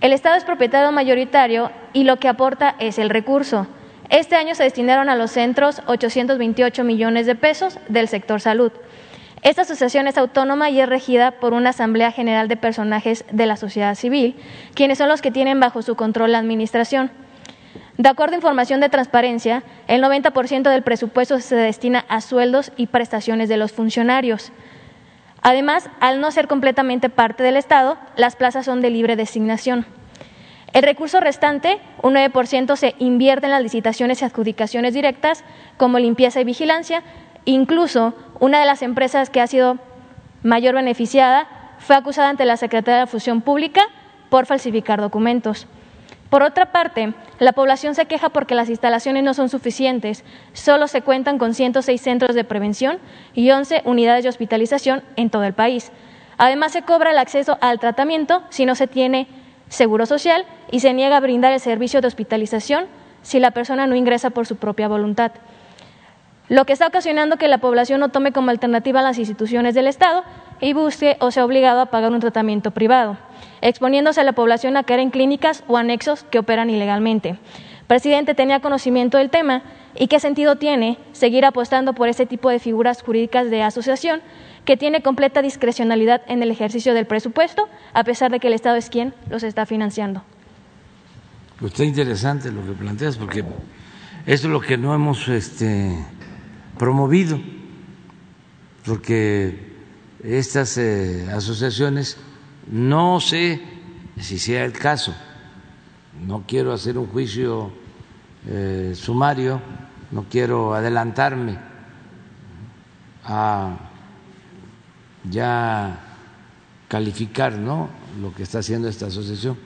El Estado es propietario mayoritario y lo que aporta es el recurso. Este año se destinaron a los centros 828 millones de pesos del sector salud. Esta asociación es autónoma y es regida por una Asamblea General de Personajes de la sociedad civil, quienes son los que tienen bajo su control la administración. De acuerdo a información de transparencia, el 90% del presupuesto se destina a sueldos y prestaciones de los funcionarios. Además, al no ser completamente parte del Estado, las plazas son de libre designación. El recurso restante, un 9%, se invierte en las licitaciones y adjudicaciones directas, como limpieza y vigilancia. Incluso, una de las empresas que ha sido mayor beneficiada fue acusada ante la Secretaría de Fusión Pública por falsificar documentos. Por otra parte, la población se queja porque las instalaciones no son suficientes. Solo se cuentan con 106 centros de prevención y 11 unidades de hospitalización en todo el país. Además, se cobra el acceso al tratamiento si no se tiene seguro social y se niega a brindar el servicio de hospitalización si la persona no ingresa por su propia voluntad. Lo que está ocasionando que la población no tome como alternativa las instituciones del Estado y busque o sea obligado a pagar un tratamiento privado exponiéndose a la población a caer en clínicas o anexos que operan ilegalmente. Presidente, ¿tenía conocimiento del tema y qué sentido tiene seguir apostando por ese tipo de figuras jurídicas de asociación que tiene completa discrecionalidad en el ejercicio del presupuesto, a pesar de que el Estado es quien los está financiando? Pues está interesante lo que planteas, porque es lo que no hemos este, promovido, porque estas eh, asociaciones no sé si sea el caso, no quiero hacer un juicio eh, sumario, no quiero adelantarme a ya calificar ¿no? lo que está haciendo esta asociación,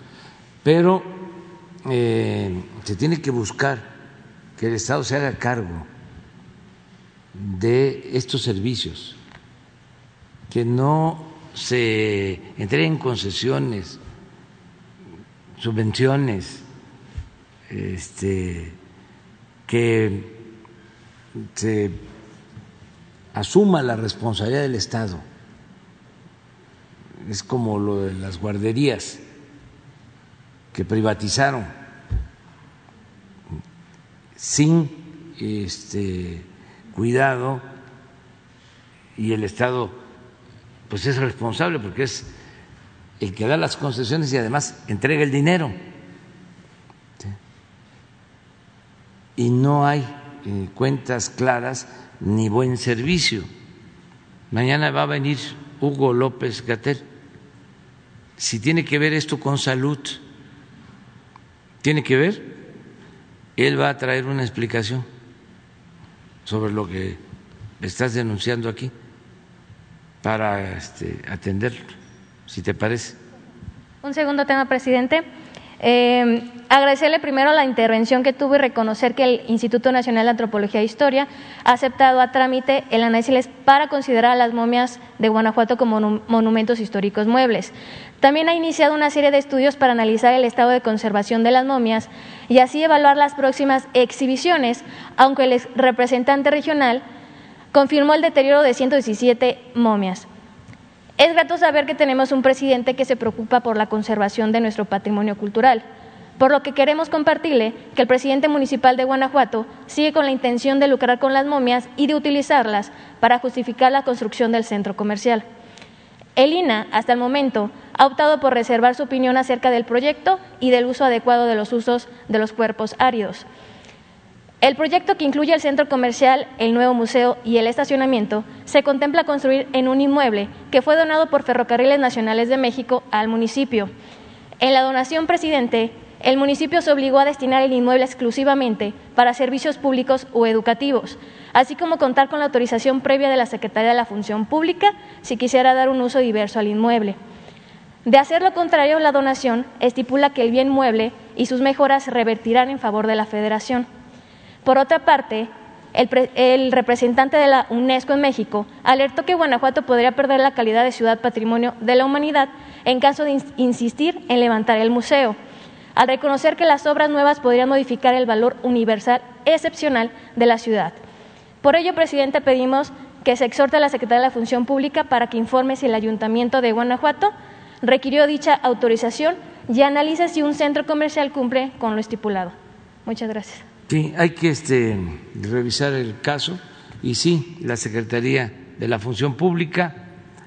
pero eh, se tiene que buscar que el Estado se haga cargo de estos servicios, que no se entreguen concesiones, subvenciones, este, que se asuma la responsabilidad del Estado. Es como lo de las guarderías que privatizaron sin este cuidado y el Estado pues es responsable porque es el que da las concesiones y además entrega el dinero. Y no hay eh, cuentas claras ni buen servicio. Mañana va a venir Hugo López Gatel. Si tiene que ver esto con salud, tiene que ver, él va a traer una explicación sobre lo que estás denunciando aquí para este, atenderlo, si te parece. Un segundo tema, presidente. Eh, agradecerle primero la intervención que tuvo y reconocer que el Instituto Nacional de Antropología e Historia ha aceptado a trámite el análisis para considerar a las momias de Guanajuato como monumentos históricos muebles. También ha iniciado una serie de estudios para analizar el estado de conservación de las momias y así evaluar las próximas exhibiciones, aunque el representante regional confirmó el deterioro de 117 momias. Es grato saber que tenemos un presidente que se preocupa por la conservación de nuestro patrimonio cultural. por lo que queremos compartirle que el presidente municipal de Guanajuato sigue con la intención de lucrar con las momias y de utilizarlas para justificar la construcción del centro comercial. El INA, hasta el momento, ha optado por reservar su opinión acerca del proyecto y del uso adecuado de los usos de los cuerpos áridos. El proyecto que incluye el centro comercial, el nuevo museo y el estacionamiento se contempla construir en un inmueble que fue donado por Ferrocarriles Nacionales de México al municipio. En la donación, presidente, el municipio se obligó a destinar el inmueble exclusivamente para servicios públicos o educativos, así como contar con la autorización previa de la Secretaría de la Función Pública si quisiera dar un uso diverso al inmueble. De hacer lo contrario, la donación estipula que el bien mueble y sus mejoras revertirán en favor de la Federación. Por otra parte, el, representante de la UNESCO en México alertó que Guanajuato podría perder la calidad de ciudad patrimonio de la humanidad en caso de insistir en levantar el museo al reconocer que las obras nuevas podrían modificar el valor universal excepcional de la ciudad. Por ello, presidente, pedimos que se exhorte a la Secretaría de la Función Pública para que informe si el Ayuntamiento de Guanajuato requirió dicha autorización y analice si un centro comercial cumple con lo estipulado. Muchas gracias. Sí, hay que este, revisar el caso y sí, la Secretaría de la Función Pública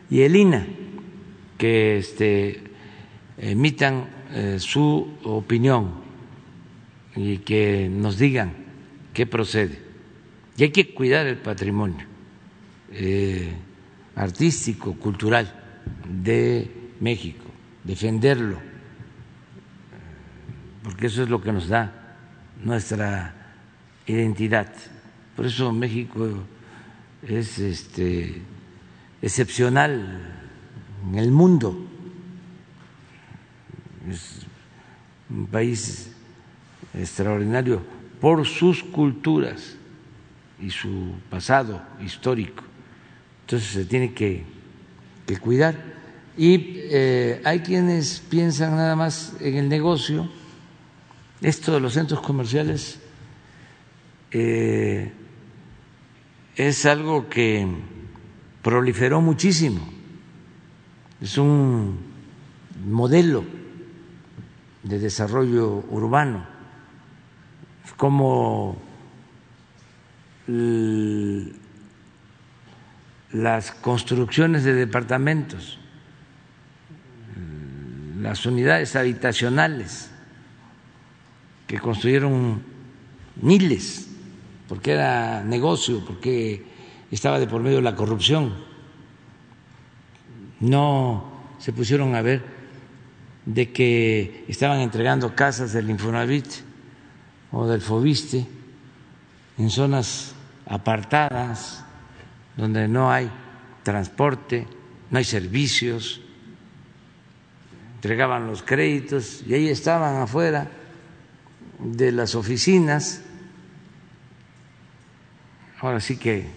y el INA que este, emitan eh, su opinión y que nos digan qué procede. Y hay que cuidar el patrimonio eh, artístico, cultural de México, defenderlo, porque eso es lo que nos da nuestra identidad. Por eso México es este, excepcional en el mundo es un país extraordinario por sus culturas y su pasado histórico. Entonces se tiene que, cuidar. Y eh, hay quienes piensan nada más en el negocio. Esto de los centros comerciales eh, es algo que proliferó muchísimo. Es un modelo de desarrollo urbano, como las construcciones de departamentos, las unidades habitacionales que construyeron miles, porque era negocio, porque estaba de por medio la corrupción. No se pusieron a ver de que estaban entregando casas del Infonavit o del Fobiste en zonas apartadas donde no hay transporte, no hay servicios, entregaban los créditos y ahí estaban afuera de las oficinas. Ahora sí que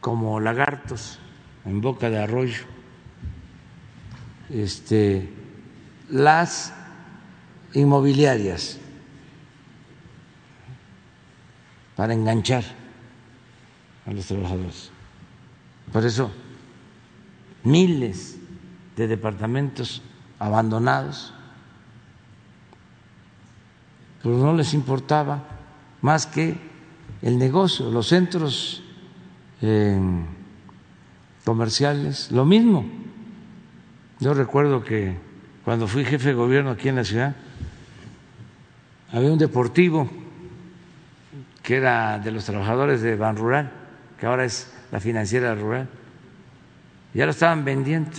como lagartos en boca de arroyo este, las inmobiliarias para enganchar a los trabajadores. Por eso, miles de departamentos abandonados, pero no les importaba más que el negocio, los centros eh, comerciales, lo mismo. Yo recuerdo que cuando fui jefe de gobierno aquí en la ciudad, había un deportivo que era de los trabajadores de Ban Rural, que ahora es la financiera rural, ya lo estaban vendiendo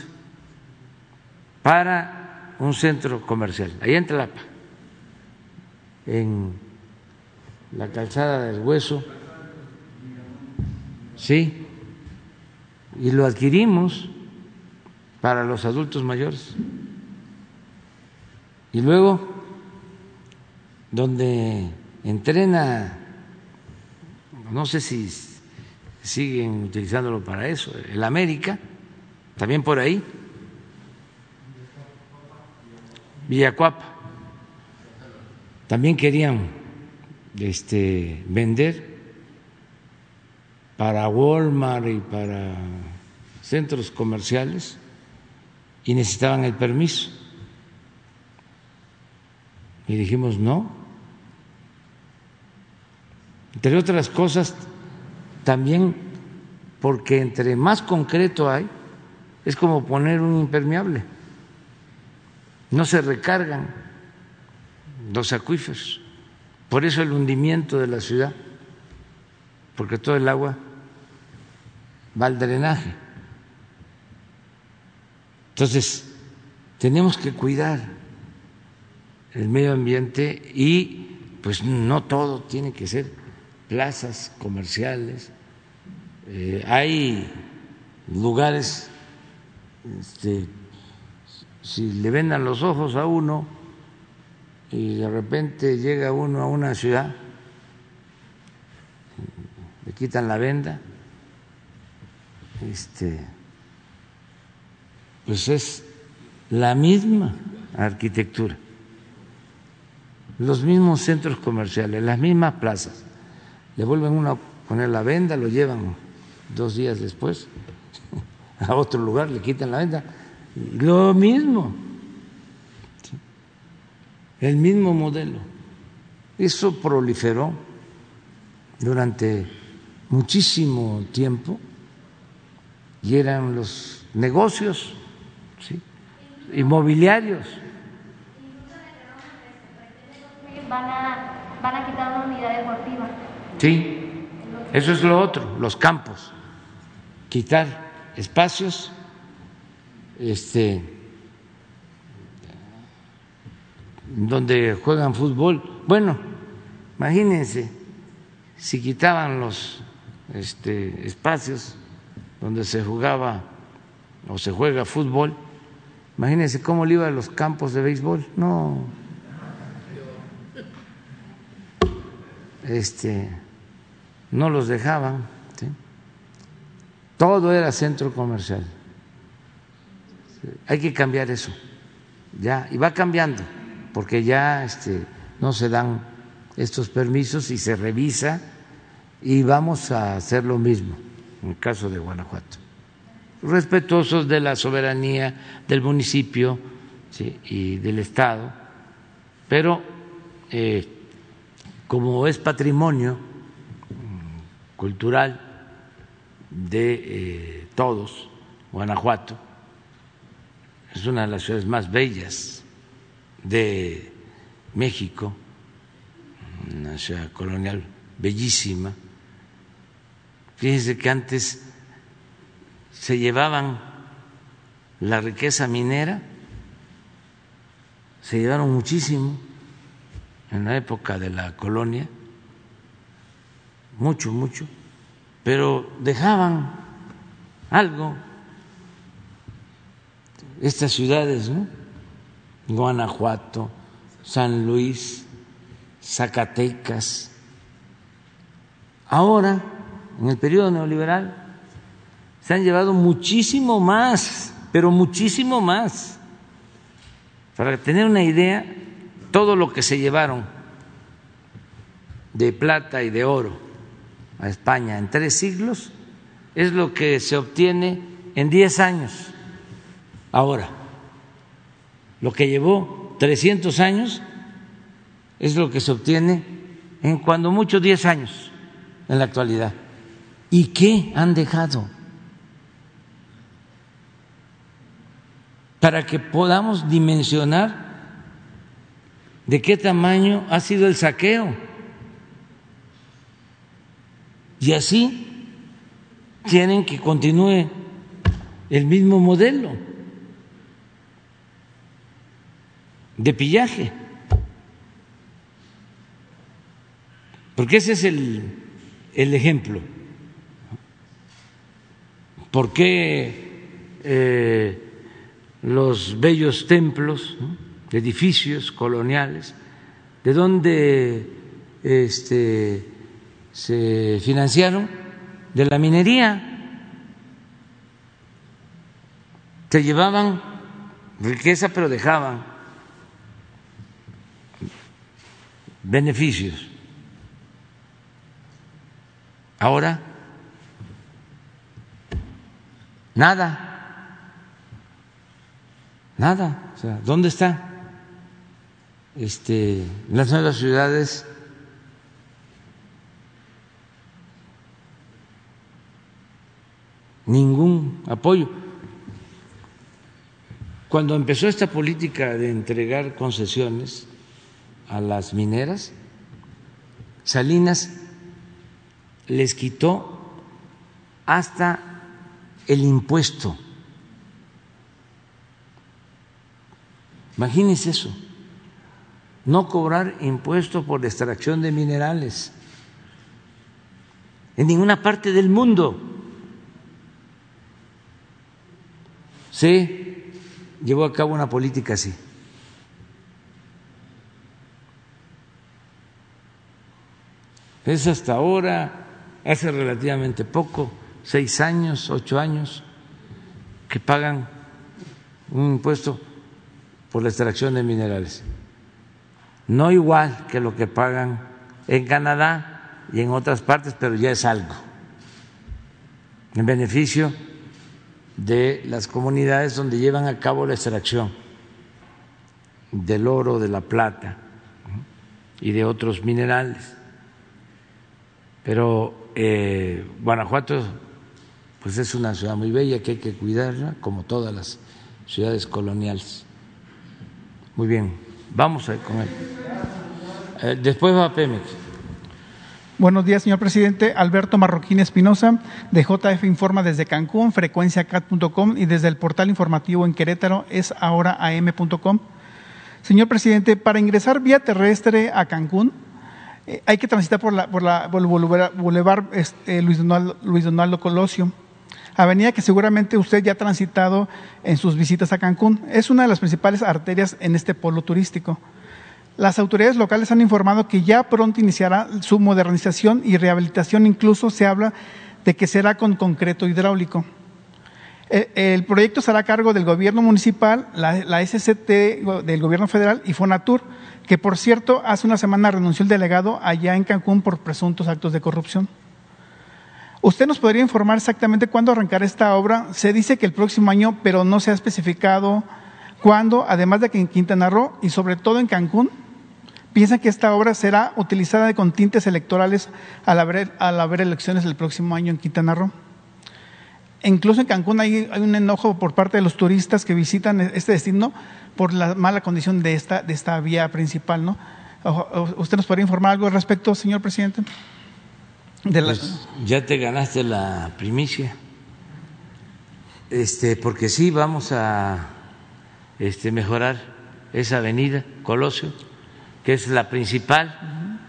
para un centro comercial, ahí en Tlapa, en la calzada del hueso, sí, y lo adquirimos para los adultos mayores. Y luego, donde entrena, no sé si siguen utilizándolo para eso, el América, también por ahí, Villacuapa, también querían este, vender para Walmart y para centros comerciales y necesitaban el permiso. Y dijimos no. Entre otras cosas, también porque entre más concreto hay, es como poner un impermeable. No se recargan los acuíferos. Por eso el hundimiento de la ciudad, porque todo el agua va al drenaje. Entonces, tenemos que cuidar el medio ambiente y pues no todo tiene que ser plazas comerciales. Eh, hay lugares, este, si le vendan los ojos a uno y de repente llega uno a una ciudad, le quitan la venda, este, pues es la misma arquitectura, los mismos centros comerciales, las mismas plazas. Le vuelven a poner la venda, lo llevan dos días después a otro lugar, le quitan la venda. Lo mismo, el mismo modelo. Eso proliferó durante muchísimo tiempo y eran los negocios inmobiliarios. Van a, van a quitar una unidad deportiva. Sí, eso es lo otro, los campos, quitar espacios, este, donde juegan fútbol. Bueno, imagínense si quitaban los este, espacios donde se jugaba o se juega fútbol, imagínense cómo le iba los campos de béisbol. No. Este, no los dejaban. Todo era centro comercial. Hay que cambiar eso. Ya, y va cambiando, porque ya este, no se dan estos permisos y se revisa y vamos a hacer lo mismo en el caso de Guanajuato. Respetuosos de la soberanía del municipio y del Estado, pero eh, como es patrimonio mm, cultural de eh, todos, Guanajuato es una de las ciudades más bellas de México, una ciudad colonial bellísima, Fíjense que antes se llevaban la riqueza minera, se llevaron muchísimo en la época de la colonia, mucho, mucho, pero dejaban algo. Estas ciudades, ¿no? Guanajuato, San Luis, Zacatecas. Ahora en el periodo neoliberal se han llevado muchísimo más, pero muchísimo más. Para tener una idea, todo lo que se llevaron de plata y de oro a España en tres siglos es lo que se obtiene en diez años. Ahora, lo que llevó 300 años es lo que se obtiene en cuando mucho diez años en la actualidad. ¿Y qué han dejado? Para que podamos dimensionar de qué tamaño ha sido el saqueo. Y así tienen que continúe el mismo modelo de pillaje. Porque ese es el, el ejemplo. ¿Por qué eh, los bellos templos, edificios coloniales, de dónde este, se financiaron? De la minería. Se llevaban riqueza, pero dejaban beneficios. Ahora Nada. Nada. O sea, ¿dónde está? este, las nuevas ciudades ningún apoyo. Cuando empezó esta política de entregar concesiones a las mineras, Salinas les quitó hasta el impuesto. Imagínense eso, no cobrar impuesto por extracción de minerales en ninguna parte del mundo. Se llevó a cabo una política así. Es hasta ahora, hace relativamente poco, seis años, ocho años, que pagan un impuesto por la extracción de minerales. No igual que lo que pagan en Canadá y en otras partes, pero ya es algo en beneficio de las comunidades donde llevan a cabo la extracción del oro, de la plata y de otros minerales. Pero eh, Guanajuato pues es una ciudad muy bella que hay que cuidarla, como todas las ciudades coloniales. Muy bien, vamos a con él. Eh, después va Pemex. Buenos días, señor presidente. Alberto Marroquín Espinosa, de JF Informa desde Cancún, frecuenciacat.com y desde el portal informativo en Querétaro es ahora am.com. Señor presidente, para ingresar vía terrestre a Cancún, eh, hay que transitar por, la, por, la, el Boulevard este, Luis, Donaldo, Luis Donaldo Colosio, avenida que seguramente usted ya ha transitado en sus visitas a Cancún. Es una de las principales arterias en este polo turístico. Las autoridades locales han informado que ya pronto iniciará su modernización y rehabilitación, incluso se habla de que será con concreto hidráulico. El, el proyecto será a cargo del gobierno municipal, la, la SCT del gobierno federal y Fonatur que por cierto hace una semana renunció el delegado allá en Cancún por presuntos actos de corrupción. ¿Usted nos podría informar exactamente cuándo arrancará esta obra? Se dice que el próximo año, pero no se ha especificado cuándo, además de que en Quintana Roo y sobre todo en Cancún, piensan que esta obra será utilizada con tintes electorales al haber, al haber elecciones el próximo año en Quintana Roo. Incluso en Cancún hay, un enojo por parte de los turistas que visitan este destino por la mala condición de esta, de esta vía principal, ¿no? ¿Usted nos podría informar algo al respecto, señor presidente? Pues ya te ganaste la primicia, este, porque sí vamos a este, mejorar esa avenida Colosio, que es la principal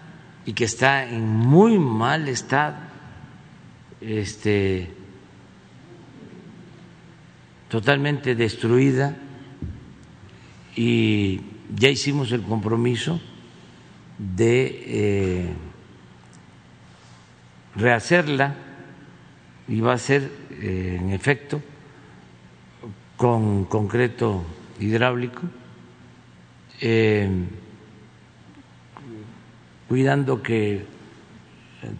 y que está en muy mal estado. Este, totalmente destruida y ya hicimos el compromiso de eh, rehacerla y va a ser eh, en efecto con concreto hidráulico, eh, cuidando que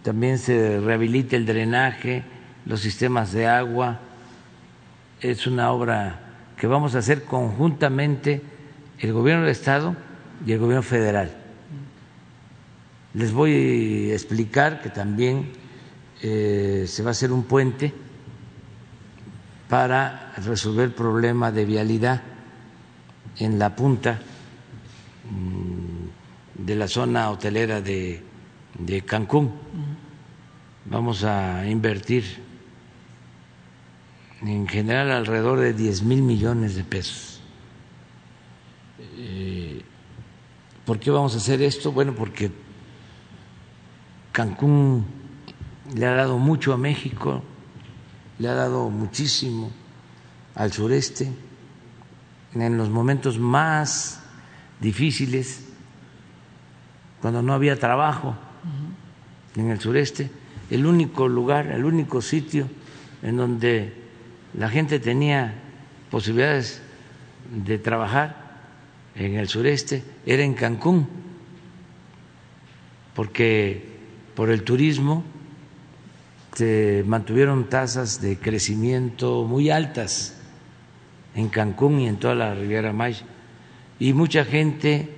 también se rehabilite el drenaje, los sistemas de agua. Es una obra que vamos a hacer conjuntamente el gobierno del Estado y el gobierno federal. Les voy a explicar que también eh, se va a hacer un puente para resolver el problema de vialidad en la punta de la zona hotelera de, de Cancún. Vamos a invertir en general alrededor de 10 mil millones de pesos. Eh, ¿Por qué vamos a hacer esto? Bueno, porque Cancún le ha dado mucho a México, le ha dado muchísimo al sureste en los momentos más difíciles, cuando no había trabajo en el sureste, el único lugar, el único sitio en donde la gente tenía posibilidades de trabajar en el sureste era en Cancún, porque por el turismo se mantuvieron tasas de crecimiento muy altas en Cancún y en toda la Riviera Maya. Y mucha gente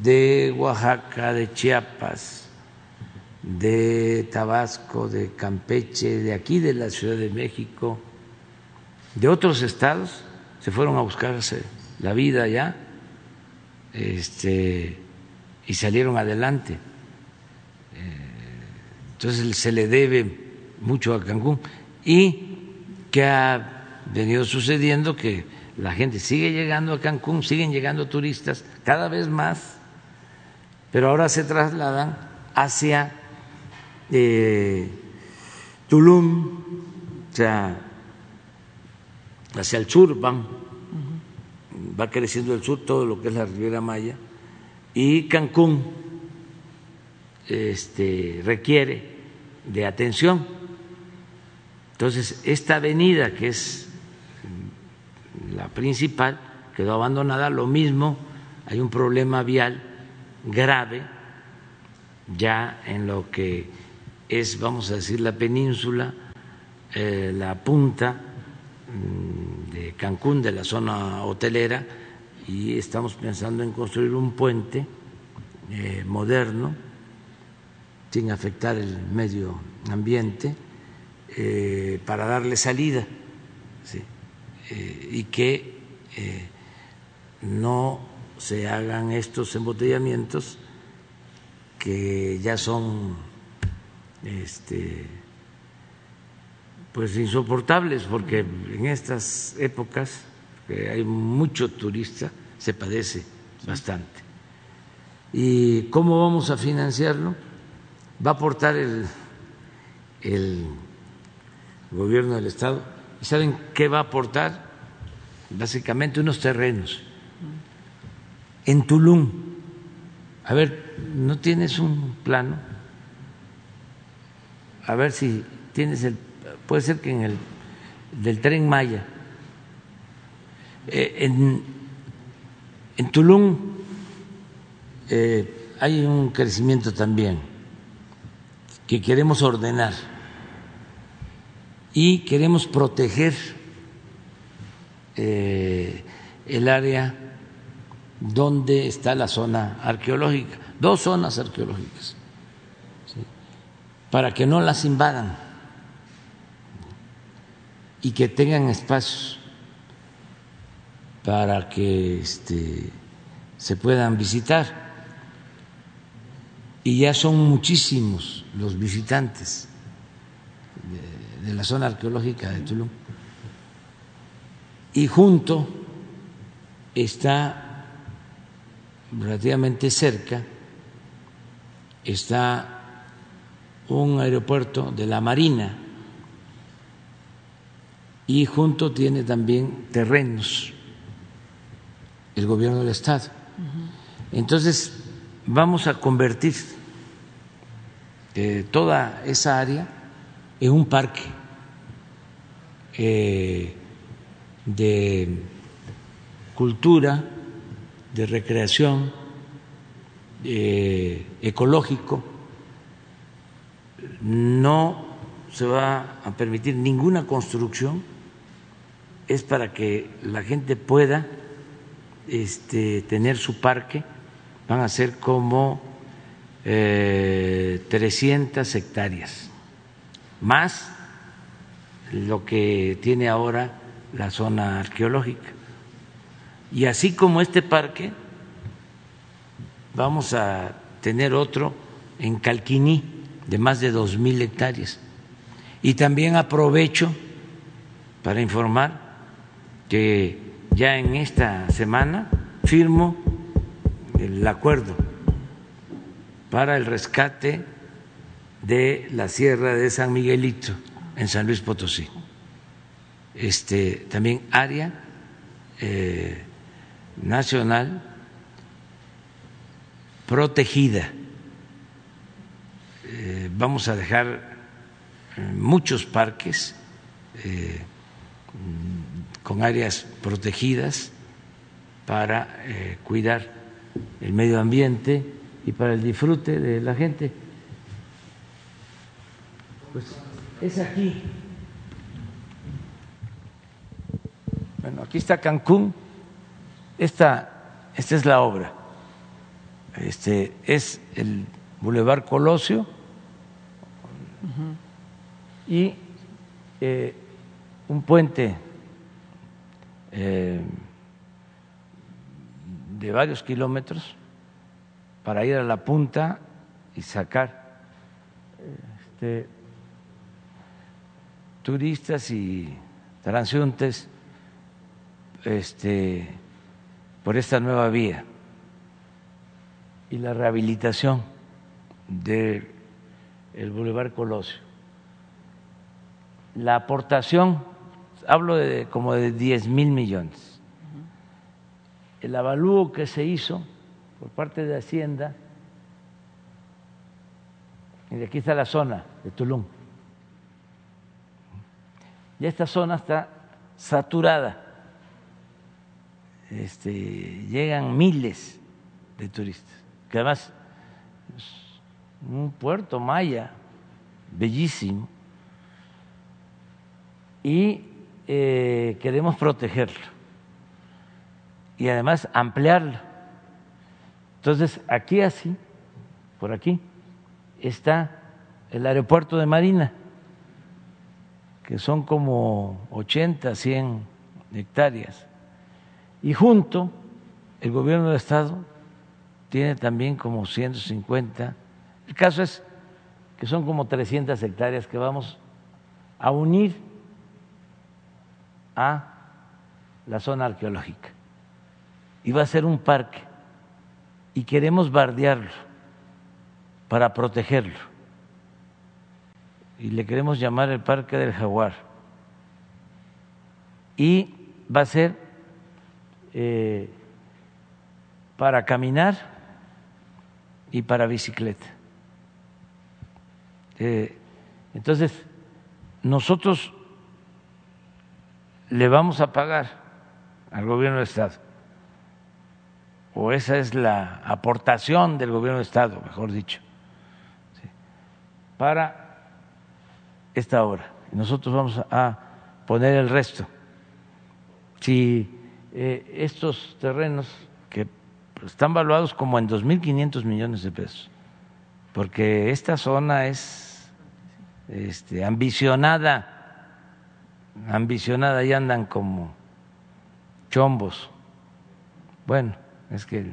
de Oaxaca, de Chiapas, de Tabasco, de Campeche, de aquí de la Ciudad de México, de otros estados, se fueron a buscarse la vida allá este, y salieron adelante. Eh, entonces se le debe mucho a Cancún. Y que ha venido sucediendo que la gente sigue llegando a Cancún, siguen llegando turistas cada vez más, pero ahora se trasladan hacia eh, Tulum, o sea, hacia el sur van, va creciendo el sur todo lo que es la Riviera Maya, y Cancún este, requiere de atención. Entonces, esta avenida que es la principal quedó abandonada, lo mismo, hay un problema vial grave ya en lo que es, vamos a decir, la península, eh, la punta de Cancún, de la zona hotelera, y estamos pensando en construir un puente eh, moderno sin afectar el medio ambiente eh, para darle salida y que no se hagan estos embotellamientos que ya son este, pues insoportables porque en estas épocas que hay mucho turista se padece bastante. ¿Y cómo vamos a financiarlo? Va a aportar el, el gobierno del Estado. ¿Y saben qué va a aportar? Básicamente unos terrenos en Tulum. A ver, ¿no tienes un plano? a ver si tienes el, puede ser que en el del tren Maya, eh, en, Tulum eh, hay un crecimiento también que queremos ordenar y queremos proteger eh, el área donde está la zona arqueológica, dos zonas arqueológicas para que no las invadan y que tengan espacios para que este, se puedan visitar. Y ya son muchísimos los visitantes de, de la zona arqueológica de Tulum. Y junto está relativamente cerca, está un aeropuerto de la Marina y junto tiene también terrenos el gobierno del Estado. Entonces, vamos a convertir eh, toda esa área en un parque eh, de cultura, de recreación, eh, ecológico. No se va a permitir ninguna construcción, es para que la gente pueda este, tener su parque, van a ser como eh, 300 hectáreas, más lo que tiene ahora la zona arqueológica. Y así como este parque, vamos a tener otro en Calquiní, de más de dos mil hectáreas. Y también aprovecho para informar que ya en esta semana firmo el acuerdo para el rescate de la Sierra de San Miguelito en San Luis Potosí. Este, también área eh, nacional protegida eh, vamos a dejar eh, muchos parques eh, con áreas protegidas para cuidar el medio ambiente y para el disfrute de la gente. Pues es aquí. Bueno, aquí está Cancún. Esta, esta es la obra. este, es el Boulevard Colosio y eh, un puente eh, de varios kilómetros para ir a la punta y sacar este, turistas y transeúntes este, por esta nueva vía y la rehabilitación del el Boulevard Colosio. La aportación, hablo de como de 10 mil millones. El avalúo que se hizo por parte de Hacienda, y aquí está la zona de Tulum, ya esta zona está saturada, este, llegan miles de turistas, que además es un puerto maya bellísimo. Y eh, queremos protegerlo y además ampliarlo. Entonces, aquí así, por aquí, está el aeropuerto de Marina que son como 80, 100 hectáreas. Y junto, el gobierno del Estado tiene también como 150. El caso es que son como 300 hectáreas que vamos a unir a la zona arqueológica. Y va a ser un parque. Y queremos bardearlo para protegerlo y le queremos llamar el Parque del Jaguar. Y va a ser eh, para caminar y para bicicleta. Eh, entonces, nosotros le vamos a pagar al gobierno del Estado, o esa es la aportación del gobierno del Estado, mejor dicho, para esta obra. Nosotros vamos a poner el resto. Si eh, estos terrenos que están valuados como en 2.500 millones de pesos, porque esta zona es este, ambicionada, ambicionada, y andan como chombos. Bueno, es que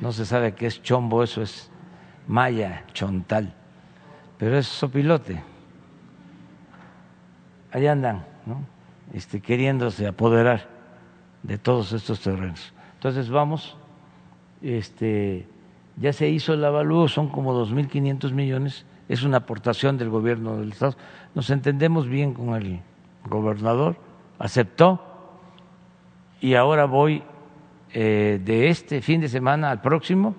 no se sabe qué es chombo, eso es maya, chontal, pero es sopilote ahí andan, ¿no? este, queriéndose apoderar de todos estos terrenos. Entonces vamos, este, ya se hizo el avalúo, son como 2.500 millones, es una aportación del gobierno del Estado. Nos entendemos bien con el gobernador, aceptó y ahora voy eh, de este fin de semana al próximo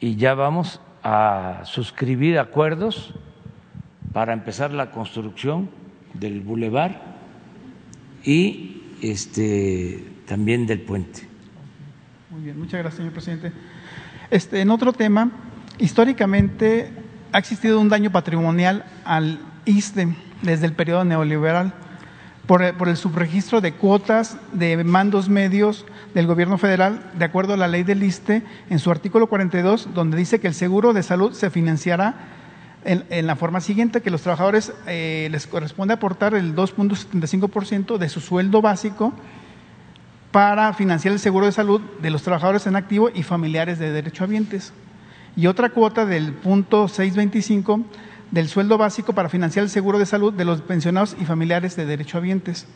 y ya vamos a suscribir acuerdos para empezar la construcción del bulevar y este, también del puente. Muy bien, muchas gracias, señor presidente. Este, en otro tema, históricamente ha existido un daño patrimonial al ISTE desde el periodo neoliberal por, por, el subregistro de cuotas de mandos medios del gobierno federal, de acuerdo a la ley del ISTE, en su artículo 42, donde dice que el seguro de salud se financiará en, la forma siguiente, que los trabajadores eh, les corresponde aportar el 2.75% de su sueldo básico para financiar el seguro de salud de los trabajadores en activo y familiares de derechohabientes. Y otra cuota del punto 625 del sueldo básico para financiar el seguro de salud de los pensionados y familiares de derechohabientes.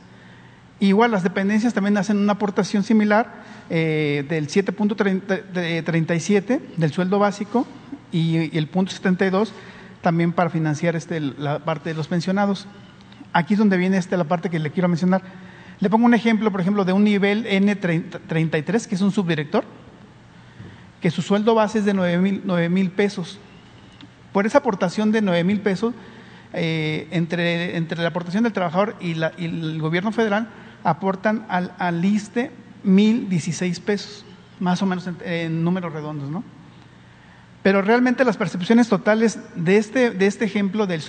Igual las dependencias también hacen una aportación similar eh, del 7.37 del sueldo básico y, y el punto 72 también para financiar este, la parte de los pensionados. Aquí es donde viene este, la parte que le quiero mencionar. Le pongo un ejemplo, por ejemplo, de un nivel N33, que es un subdirector, que su sueldo base es de 9 mil pesos. Por esa aportación de 9 mil pesos, eh, entre, entre, la aportación del trabajador y, la, y el gobierno federal, aportan al, al ISTE 1.016 pesos, más o menos en, números redondos, ¿no? Pero realmente las percepciones totales de este, de este ejemplo del,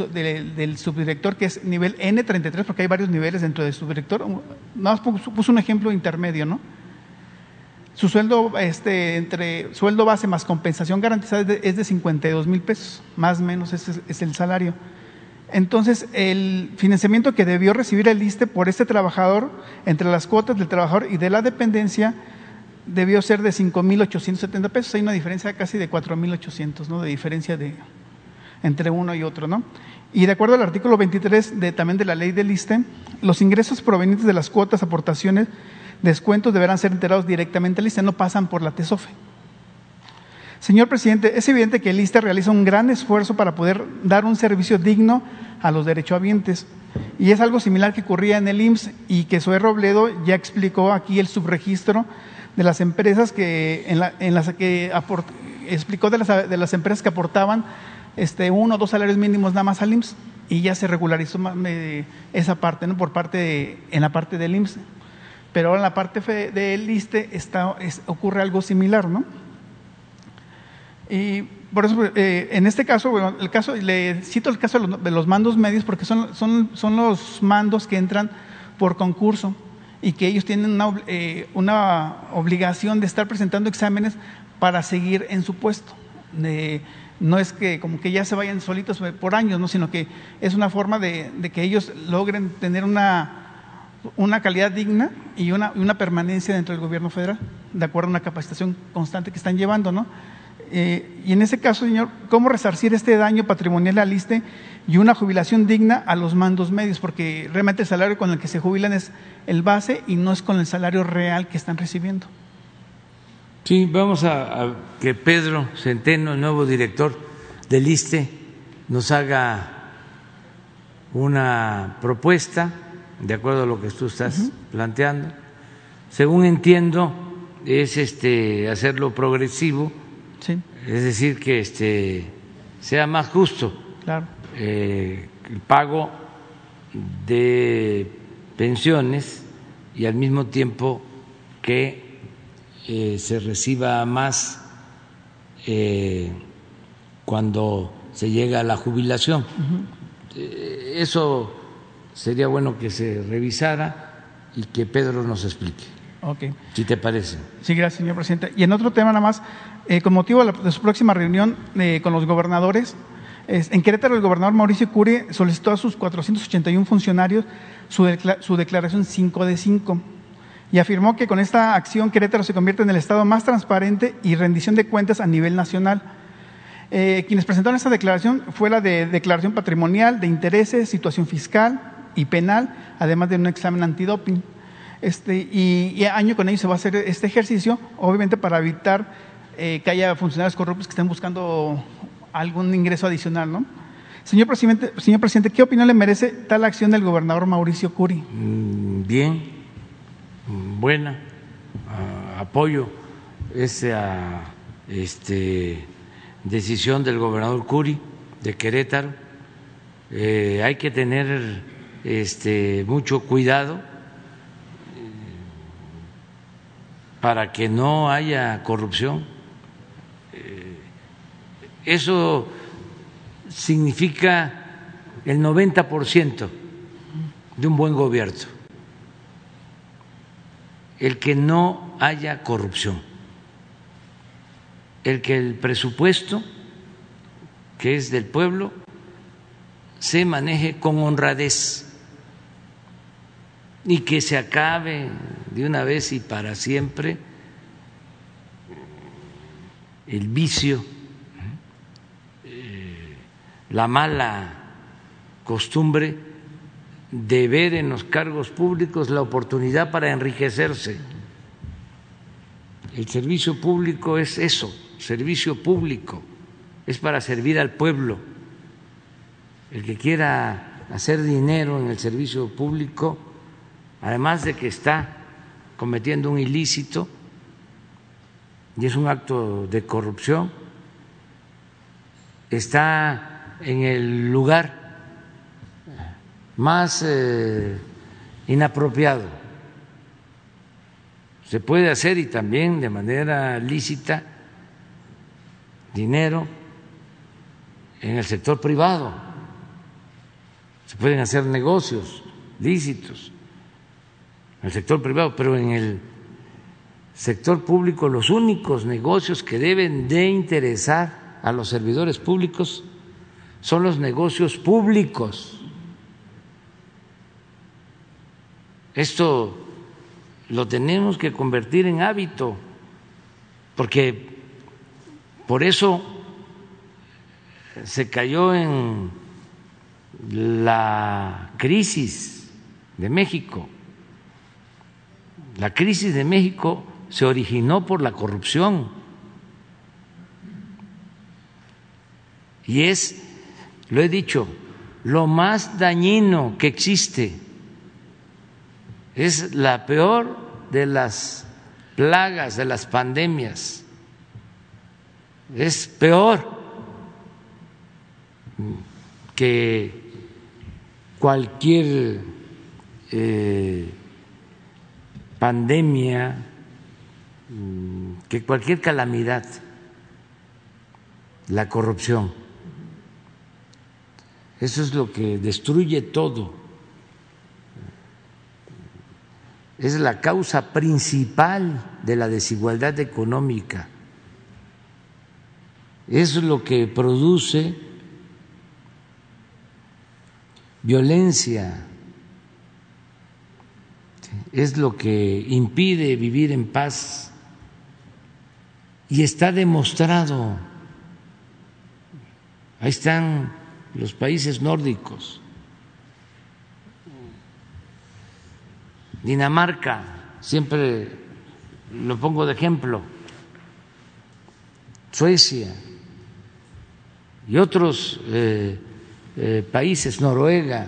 del, subdirector, que es nivel N33, porque hay varios niveles dentro del subdirector, nada más puso un ejemplo intermedio, ¿no? Su sueldo, este, entre sueldo base más compensación garantizada es de, 52 mil pesos, más o menos ese es el salario. Entonces, el financiamiento que debió recibir el ISTE por este trabajador, entre las cuotas del trabajador y de la dependencia, debió ser de 5.870 pesos. Hay una diferencia casi de 4.800, ¿no? De diferencia de, entre uno y otro, ¿no? Y de acuerdo al artículo 23 de, también de la ley del ISTE, los ingresos provenientes de las cuotas, aportaciones, descuentos deberán ser enterados directamente al ISTE, no pasan por la TESOFE. Señor presidente, es evidente que el ISTE realiza un gran esfuerzo para poder dar un servicio digno a los derechohabientes. Y es algo similar que ocurría en el IMSS y que Zoe Robledo ya explicó aquí el subregistro de las empresas que, en, las que explicó de las, de empresas que aportaban este, uno o dos salarios mínimos nada más al IMSS y ya se regularizó esa parte, ¿no? Por parte en la parte del IMSS. Pero ahora en la parte del ISTE está, ocurre algo similar, ¿no? Y por eso, eh, en este caso, el caso, le cito el caso de los, mandos medios porque son, son, son, los mandos que entran por concurso y que ellos tienen una, eh, una, obligación de estar presentando exámenes para seguir en su puesto. no es que como que ya se vayan solitos por años, ¿no? sino que es una forma de, de que ellos logren tener una, una calidad digna y una, una permanencia dentro del gobierno federal, de acuerdo a una capacitación constante que están llevando, ¿no? Eh, y en ese caso, señor, ¿cómo resarcir este daño patrimonial al ISTE y una jubilación digna a los mandos medios? Porque realmente el salario con el que se jubilan es el base y no es con el salario real que están recibiendo. Sí, vamos a, que Pedro Centeno, el nuevo director del ISTE, nos haga una propuesta de acuerdo a lo que tú estás planteando. Según entiendo, es este hacerlo progresivo es decir, que este, sea más justo eh, el pago de pensiones y al mismo tiempo que eh, se reciba más eh, cuando se llega a la jubilación. Eso sería bueno que se revisara y que Pedro nos explique. Okay. Si te parece. Sí, gracias, señor presidente. Y en otro tema nada más, eh, con motivo de, su próxima reunión eh, con los gobernadores, en Querétaro el gobernador Mauricio Curi solicitó a sus 481 funcionarios su, su declaración 5 de 5 y afirmó que con esta acción Querétaro se convierte en el estado más transparente y rendición de cuentas a nivel nacional. Eh, quienes presentaron esta declaración fue la de declaración patrimonial, de intereses, situación fiscal y penal, además de un examen antidoping. Este, y, año con año se va a hacer este ejercicio, obviamente para evitar eh, que haya funcionarios corruptos que estén buscando algún ingreso adicional, ¿no? Señor presidente, señor presidente, ¿qué opinión le merece tal acción del gobernador Mauricio Curi? Mm, bien, buena, apoyo esa este, decisión del gobernador Curi de Querétaro. Eh, hay que tener este, mucho cuidado para que no haya corrupción. Eh, eso significa el 90% de un buen gobierno, el que no haya corrupción, el que el presupuesto, que es del pueblo, se maneje con honradez y que se acabe de una vez y para siempre el vicio, eh, la mala costumbre de ver en los cargos públicos la oportunidad para enriquecerse. El servicio público es eso, servicio público, es para servir al pueblo. El que quiera hacer dinero en el servicio público, además de que está cometiendo un ilícito y es un acto de corrupción, está en el lugar más eh, inapropiado. Se puede hacer y también de manera lícita dinero en el sector privado. Se pueden hacer negocios lícitos el sector privado, pero en el sector público los únicos negocios que deben de interesar a los servidores públicos son los negocios públicos. Esto lo tenemos que convertir en hábito, porque por eso se cayó en la crisis de México. La crisis de México se originó por la corrupción y es, lo he dicho, lo más dañino que existe. Es la peor de las plagas, de las pandemias. Es peor que cualquier eh, pandemia, mm, que cualquier calamidad, la corrupción. Eso es lo que destruye todo. Es la causa principal de la desigualdad económica. Es lo que produce violencia, es lo que impide vivir en paz y está demostrado. Ahí están los países nórdicos. Dinamarca, siempre lo pongo de ejemplo, Suecia y otros eh, eh, países, Noruega,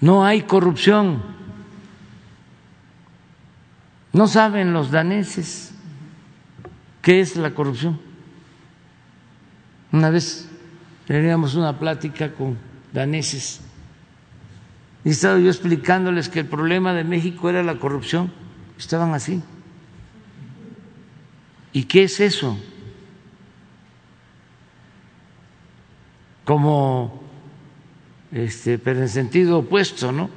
no hay corrupción. No saben los daneses qué es la corrupción. Una vez teníamos una plática con daneses y estaba yo explicándoles que el problema de México era la corrupción. Estaban así. ¿Y qué es eso? como este, pero en sentido opuesto, ¿no?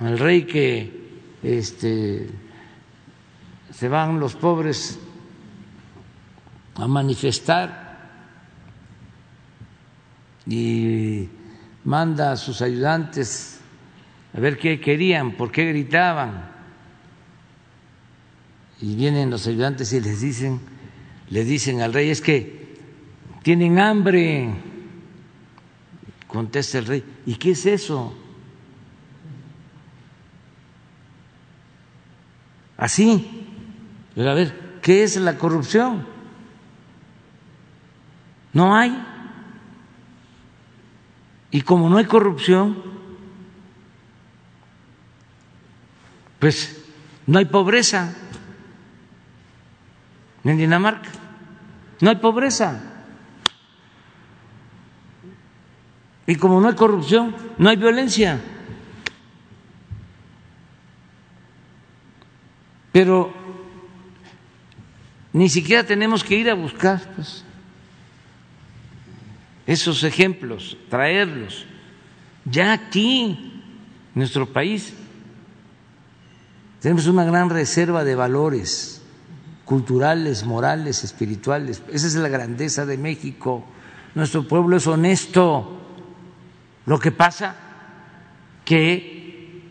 Al rey que este, se van los pobres a manifestar y manda a sus ayudantes a ver qué querían, por qué gritaban. Y vienen los ayudantes y les dicen, le dicen al rey, es que tienen hambre. Contesta el rey, ¿y qué es eso? Así, pero a ver, ¿qué es la corrupción? No hay. Y como no hay corrupción, pues no hay pobreza en Dinamarca. No hay pobreza. Y como no hay corrupción, no hay violencia. Pero ni siquiera tenemos que ir a buscar pues, esos ejemplos, traerlos. Ya aquí, en nuestro país, tenemos una gran reserva de valores culturales, morales, espirituales. Esa es la grandeza de México. Nuestro pueblo es honesto. Lo que pasa que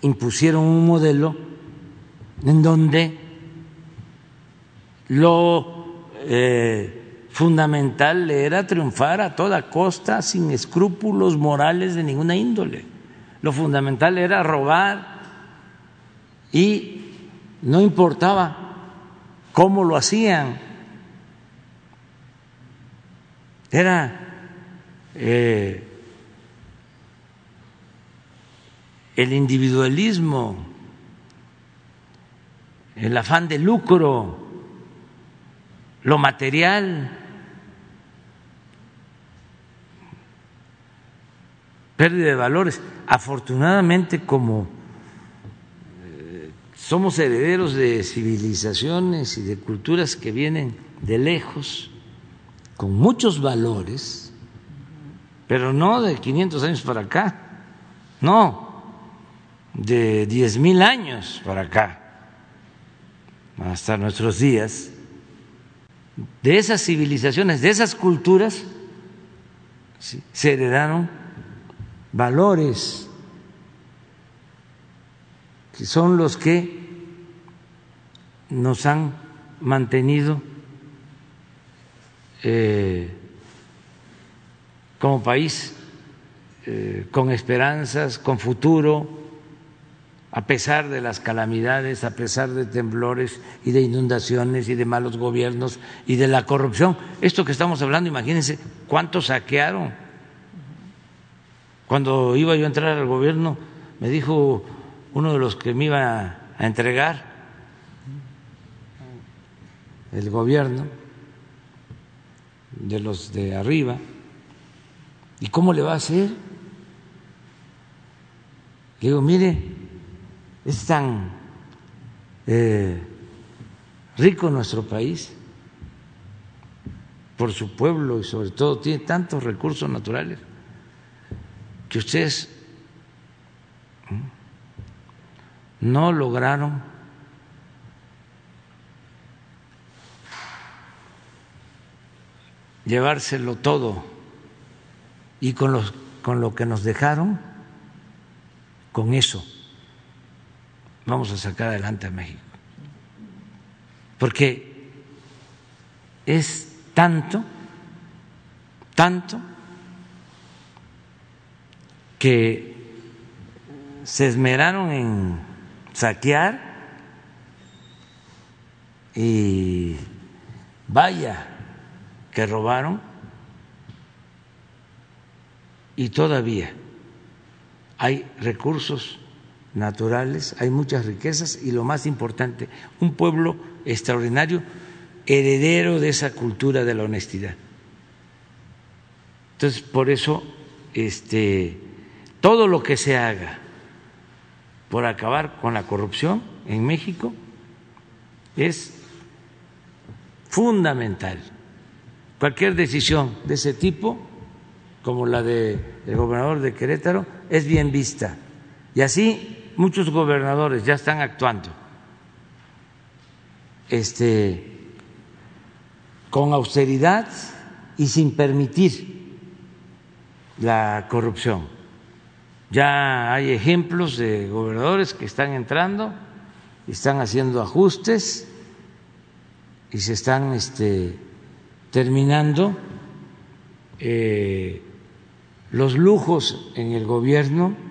impusieron un modelo en donde lo eh, fundamental era triunfar a toda costa sin escrúpulos morales de ninguna índole. Lo fundamental era robar y no importaba cómo lo hacían. Era eh, el individualismo, el afán de lucro, lo material, pérdida de valores. Afortunadamente, como eh, somos herederos de civilizaciones y de culturas que vienen de lejos, con muchos valores, pero no de 500 años para acá, no, de diez mil años para acá, hasta nuestros días, de esas civilizaciones, de esas culturas, se heredaron valores que son los que nos han mantenido eh, como país eh, con esperanzas, con futuro, a pesar de las calamidades, a pesar de temblores y de inundaciones y de malos gobiernos y de la corrupción. Esto que estamos hablando, imagínense cuántos saquearon. Cuando iba yo a entrar al gobierno, me dijo uno de los que me iba a entregar el gobierno, de los de arriba, ¿y cómo le va a hacer? Le digo, mire, es tan eh, rico nuestro país por su pueblo y sobre todo tiene tantos recursos naturales que ustedes no lograron llevárselo todo. Y con, los, con lo que nos dejaron, con eso vamos a sacar adelante a México. Porque es tanto, tanto, que se esmeraron en saquear y vaya que robaron y todavía hay recursos naturales, hay muchas riquezas y lo más importante, un pueblo extraordinario, heredero de esa cultura de la honestidad. Entonces, por eso, este, todo lo que se haga por acabar con la corrupción en México es fundamental. Cualquier decisión de ese tipo, como la del gobernador de Querétaro, es bien vista. Y así muchos gobernadores ya están actuando este, con austeridad y sin permitir la corrupción. Ya hay ejemplos de gobernadores que están entrando, están haciendo ajustes y se están este, terminando eh, los lujos en el gobierno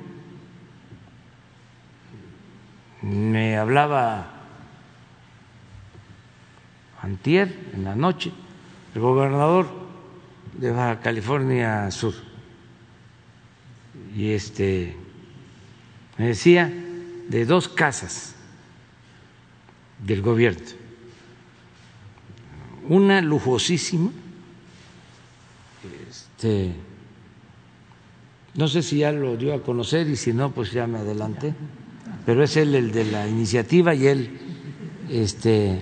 me hablaba antier en la noche el gobernador de Baja California Sur. Y este me decía de dos casas del gobierno. Una lujosísima este no sé si ya lo dio a conocer y si no pues ya me adelanté pero es él el de la iniciativa y él este,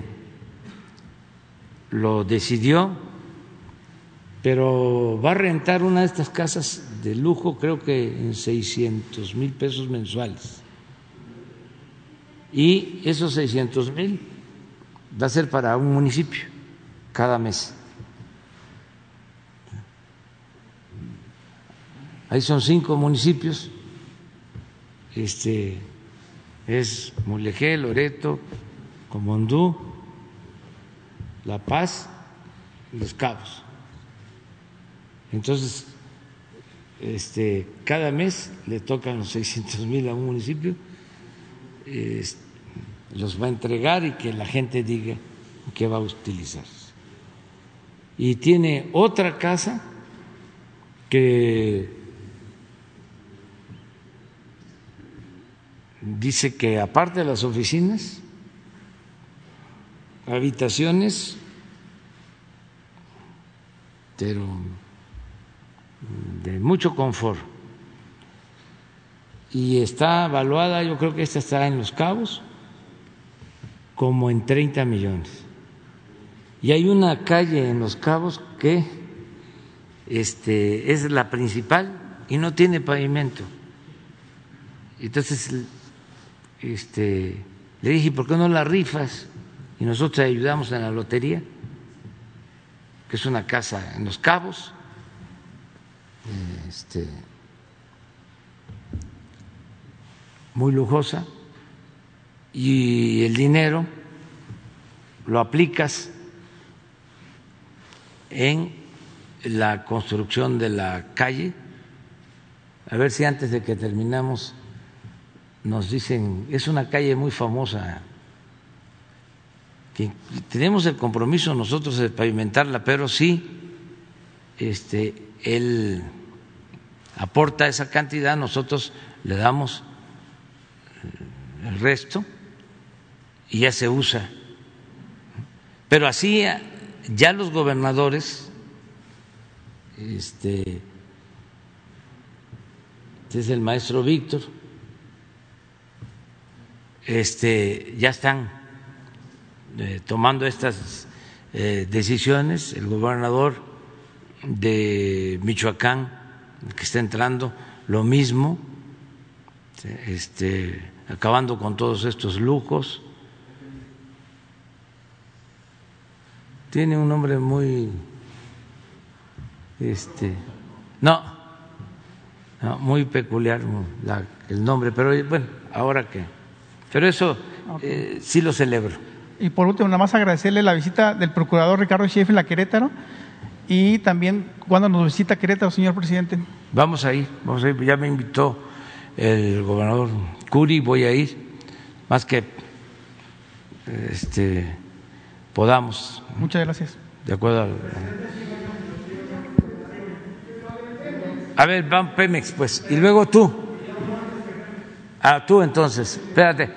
lo decidió, pero va a rentar una de estas casas de lujo, creo que en 600 mil pesos mensuales. Y esos 600 mil va a ser para un municipio cada mes. Ahí son cinco municipios. Este, es Mulegé, Loreto, Comondú, La Paz y Los Cabos. Entonces, este, cada mes le tocan los 600 mil a un municipio, los va a entregar y que la gente diga qué va a utilizar. Y tiene otra casa que dice que aparte de las oficinas, habitaciones, pero de mucho confort. Y está evaluada, yo creo que esta está en Los Cabos, como en 30 millones. Y hay una calle en Los Cabos que este, es la principal y no tiene pavimento. Entonces este, le dije, ¿por qué no la rifas? Y nosotros ayudamos en la lotería, que es una casa en Los Cabos, este, muy lujosa, y el dinero lo aplicas en la construcción de la calle. A ver si antes de que terminamos nos dicen, es una calle muy famosa, que tenemos el compromiso nosotros de pavimentarla, pero sí, este, él aporta esa cantidad, nosotros le damos el resto y ya se usa. Pero así ya los gobernadores, este, este es el maestro Víctor, este, ya están eh, tomando estas eh, decisiones. El gobernador de Michoacán, que está entrando, lo mismo, este, acabando con todos estos lujos. Tiene un nombre muy, este, no, muy peculiar el nombre, pero bueno, ahora que pero eso eh, sí lo celebro. Y por último, nada más agradecerle la visita del procurador Ricardo Sheffield a Querétaro y también cuando nos visita Querétaro, señor presidente. Vamos a ir, vamos a ir. Ya me invitó el gobernador Curi, voy a ir, más que este, podamos. Muchas gracias. De acuerdo. A ver, van Pemex, pues, y luego tú. Ah, tú entonces, espérate,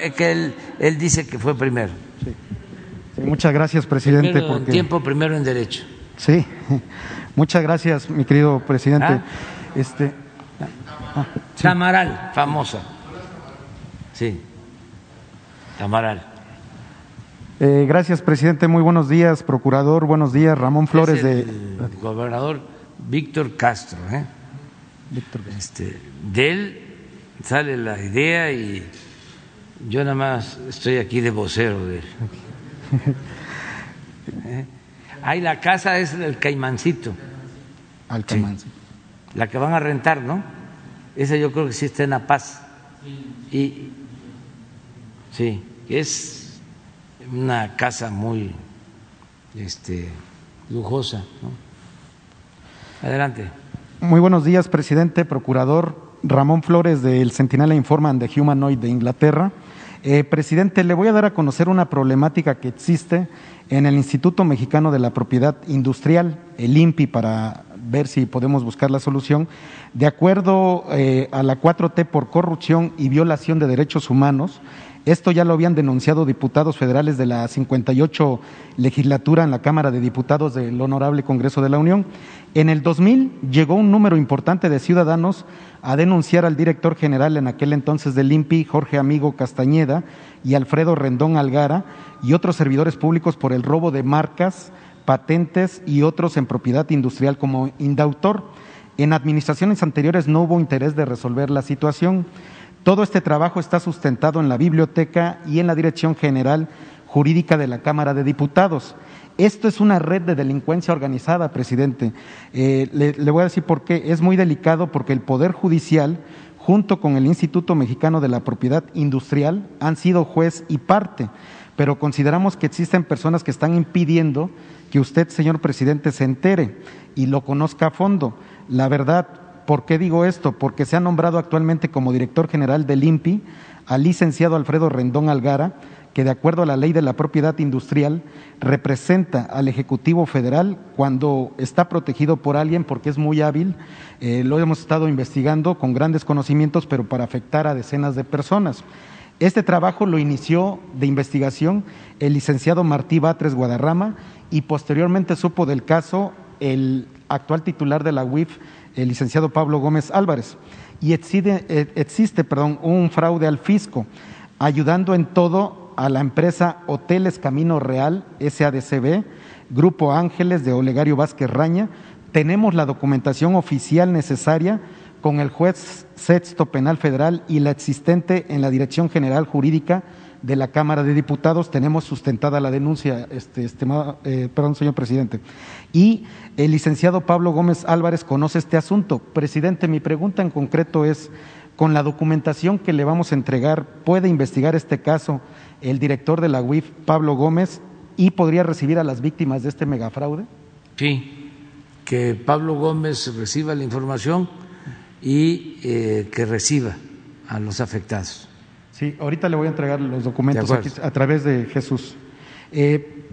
es que él, él dice que fue primero. Sí. muchas gracias, presidente. Primero en tiempo, primero en derecho. Sí, muchas gracias, mi querido presidente. ¿Ah? Este, ah, Tamaral, famosa. Sí, Tamaral. Eh, gracias, presidente. Muy buenos días, procurador. Buenos días, Ramón Flores el de. Gobernador Víctor Castro. ¿eh? Víctor. Este, de él sale la idea y yo nada más estoy aquí de vocero de él. ¿Eh? Ahí la casa es el Caimancito. Al Caimancito. La que van a rentar, ¿no? Esa yo creo que sí está en La Paz. Y sí, es una casa muy este, lujosa. Adelante. Muy buenos días, presidente, procurador, Ramón Flores del Centinela Informan de Humanoid de Inglaterra. Eh, presidente, le voy a dar a conocer una problemática que existe en el Instituto Mexicano de la Propiedad Industrial, el INPI, para ver si podemos buscar la solución. De acuerdo eh, a la 4T por corrupción y violación de derechos humanos, esto ya lo habían denunciado diputados federales de la 58 legislatura en la Cámara de Diputados del Honorable Congreso de la Unión. En el 2000 llegó un número importante de ciudadanos a denunciar al director general en aquel entonces del INPI, Jorge Amigo Castañeda, y Alfredo Rendón Algara, y otros servidores públicos por el robo de marcas, patentes y otros en propiedad industrial como indautor. En administraciones anteriores no hubo interés de resolver la situación. Todo este trabajo está sustentado en la biblioteca y en la Dirección General Jurídica de la Cámara de Diputados. Esto es una red de delincuencia organizada, presidente. Eh, le, voy a decir por qué. Es muy delicado porque el Poder Judicial, junto con el Instituto Mexicano de la Propiedad Industrial, han sido juez y parte. Pero consideramos que existen personas que están impidiendo que usted, señor presidente, se entere y lo conozca a fondo. La verdad, ¿Por qué digo esto? Porque se ha nombrado actualmente como director general del INPI al licenciado Alfredo Rendón Algara, que de acuerdo a la ley de la propiedad industrial representa al Ejecutivo Federal cuando está protegido por alguien porque es muy hábil. Eh, lo hemos estado investigando con grandes conocimientos, pero para afectar a decenas de personas. Este trabajo lo inició de investigación el licenciado Martí Batres Guadarrama y posteriormente supo del caso el actual titular de la UIF, el licenciado Pablo Gómez Álvarez. Y existe, eh, existe un fraude al fisco, ayudando en todo a la empresa Hoteles Camino Real, SADCB, Grupo Ángeles de Olegario Vázquez Raña. Tenemos la documentación oficial necesaria con el juez sexto penal federal y la existente en la Dirección General Jurídica de la Cámara de Diputados. Tenemos sustentada la denuncia, este, estimado, eh, perdón, señor presidente. Y el licenciado Pablo Gómez Álvarez conoce este asunto. Presidente, mi pregunta en concreto es, con la documentación que le vamos a entregar, ¿puede investigar este caso el director de la UIF, Pablo Gómez, y podría recibir a las víctimas de este megafraude? Sí, que Pablo Gómez reciba la información y eh, que reciba a los afectados. Sí, ahorita le voy a entregar los documentos aquí a través de Jesús. Eh,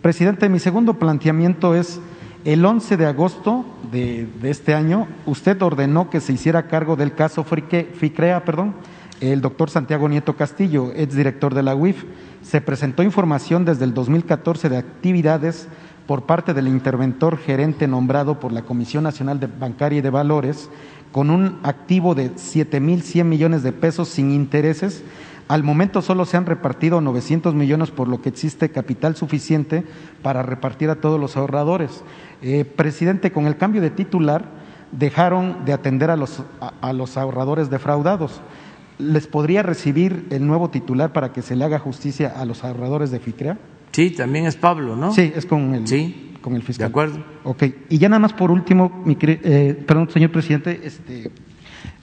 presidente, mi segundo planteamiento es, el 11 de agosto de, este año, usted ordenó que se hiciera cargo del caso FICREA, perdón, el doctor Santiago Nieto Castillo, ex director de la UIF. Se presentó información desde el 2014 de actividades por parte del interventor gerente nombrado por la Comisión Nacional de Bancaria y de Valores con un activo de 7.100 millones de pesos sin intereses. Al momento solo se han repartido 900 millones, por lo que existe capital suficiente para repartir a todos los ahorradores. Eh, presidente, con el cambio de titular dejaron de atender a los, a, los ahorradores defraudados. ¿Les podría recibir el nuevo titular para que se le haga justicia a los ahorradores de FICREA? Sí, también es Pablo, ¿no? Sí, es con el. Sí con el fiscal. De acuerdo. Ok. Y ya nada más por último, mi, eh, perdón, señor presidente, este,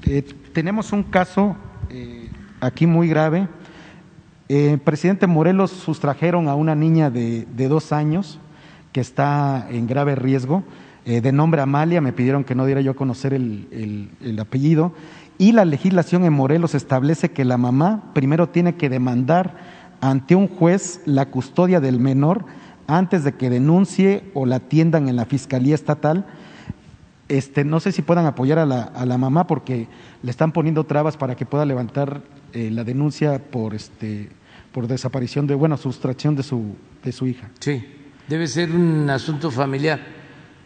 eh, tenemos un caso eh, aquí muy grave. presidente Morelos sustrajeron a una niña de, dos años que está en grave riesgo, de nombre Amalia, me pidieron que no diera yo a conocer el, el apellido, y la legislación en Morelos establece que la mamá primero tiene que demandar ante un juez la custodia del menor antes de que denuncie o la atiendan en la Fiscalía Estatal. Este, no sé si puedan apoyar a la, a la mamá porque le están poniendo trabas para que pueda levantar eh, la denuncia por, este, por desaparición de, bueno, sustracción de su, de su hija. Sí, debe ser un asunto familiar.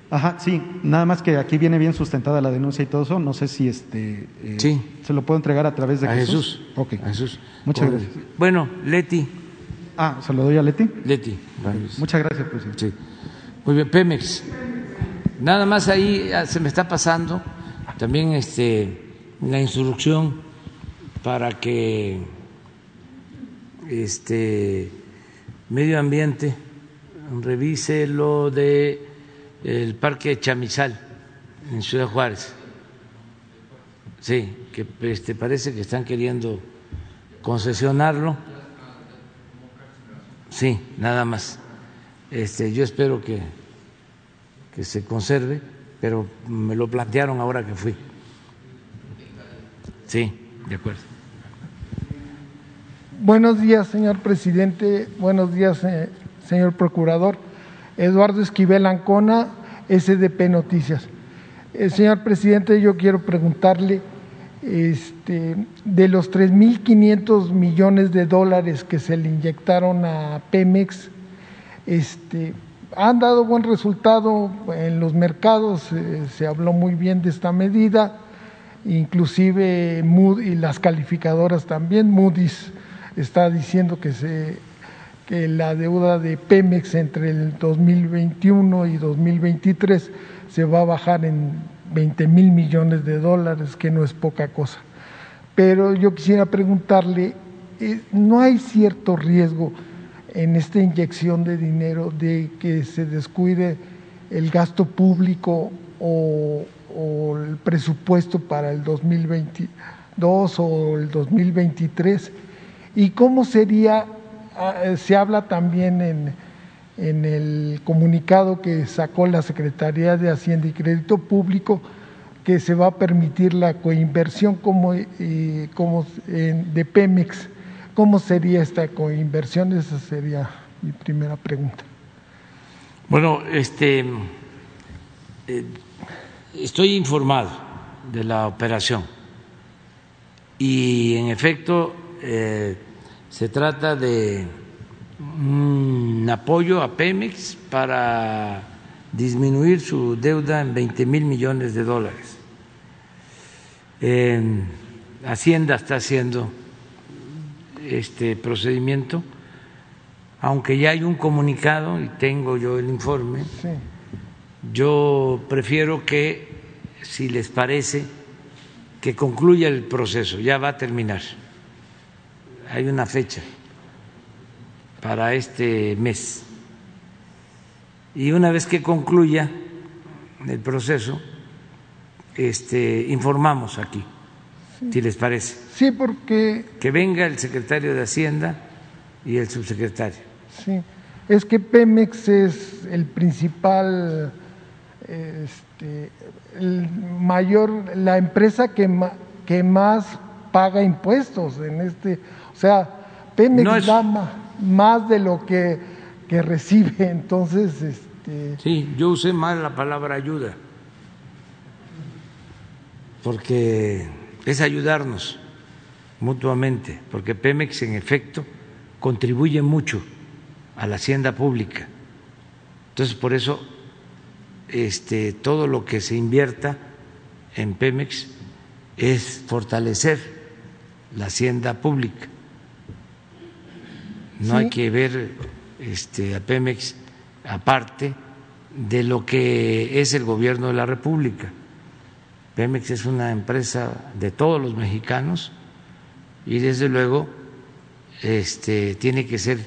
Ajá, sí, nada más que aquí viene bien sustentada la denuncia y todo eso. No sé si este eh, sí. se lo puedo entregar a través de a Jesús. Jesús. Ok. A Jesús. Muchas gracias. Bueno, Leti. Ah, ¿se lo doy a Leti? Leti. Muchas gracias, presidente. Sí. Muy bien, Pemex. Nada más ahí se me está pasando también este, la instrucción para que este medio ambiente revise lo de el parque Chamizal en Ciudad Juárez. Sí, que este, parece que están queriendo concesionarlo Sí, nada más. Este, yo espero que, que se conserve, pero me lo plantearon ahora que fui. Sí, de acuerdo. Buenos días, señor presidente. Buenos días, eh, señor procurador. Eduardo Esquivel Ancona, SDP Noticias. Eh, señor presidente, yo quiero preguntarle este, de los 3.500 millones de dólares que se le inyectaron a Pemex, este, han dado buen resultado en los mercados, eh, se habló muy bien de esta medida, inclusive Mood y las calificadoras también, Moody's está diciendo que, se, que la deuda de Pemex entre el 2021 y 2023 se va a bajar en 20 mil millones de dólares, que no es poca cosa. Pero yo quisiera preguntarle, eh, ¿no hay cierto riesgo en esta inyección de dinero de que se descuide el gasto público o, el presupuesto para el 2022 o el 2023? ¿Y cómo sería, ah, se habla también en en el comunicado que sacó la Secretaría de Hacienda y Crédito Público que se va a permitir la coinversión como, como de Pemex. ¿Cómo sería esta coinversión? Esa sería mi primera pregunta. Bueno, este, eh, estoy informado de la operación y en efecto eh, se trata de un apoyo a Pemex para disminuir su deuda en 20 mil millones de dólares. Hacienda está haciendo este procedimiento, aunque ya hay un comunicado y tengo yo el informe, yo prefiero que, si les parece, que concluya el proceso, ya va a terminar. Hay una fecha para este mes. Y una vez que concluya el proceso, este, informamos aquí, si les parece. Sí, porque... Que venga el secretario de Hacienda y el subsecretario. Sí, es que Pemex es el principal, este, el mayor, la empresa que, que más paga impuestos en este, sea, Pemex da más de lo que, que recibe, entonces... Este... Sí, yo usé mal la palabra ayuda, porque es ayudarnos mutuamente, porque Pemex en efecto contribuye mucho a la hacienda pública. Entonces, por eso este, todo lo que se invierta en Pemex es fortalecer la hacienda pública. No hay que ver este, a Pemex aparte de lo que es el gobierno de la República. Pemex es una empresa de todos los mexicanos y desde luego este, tiene que ser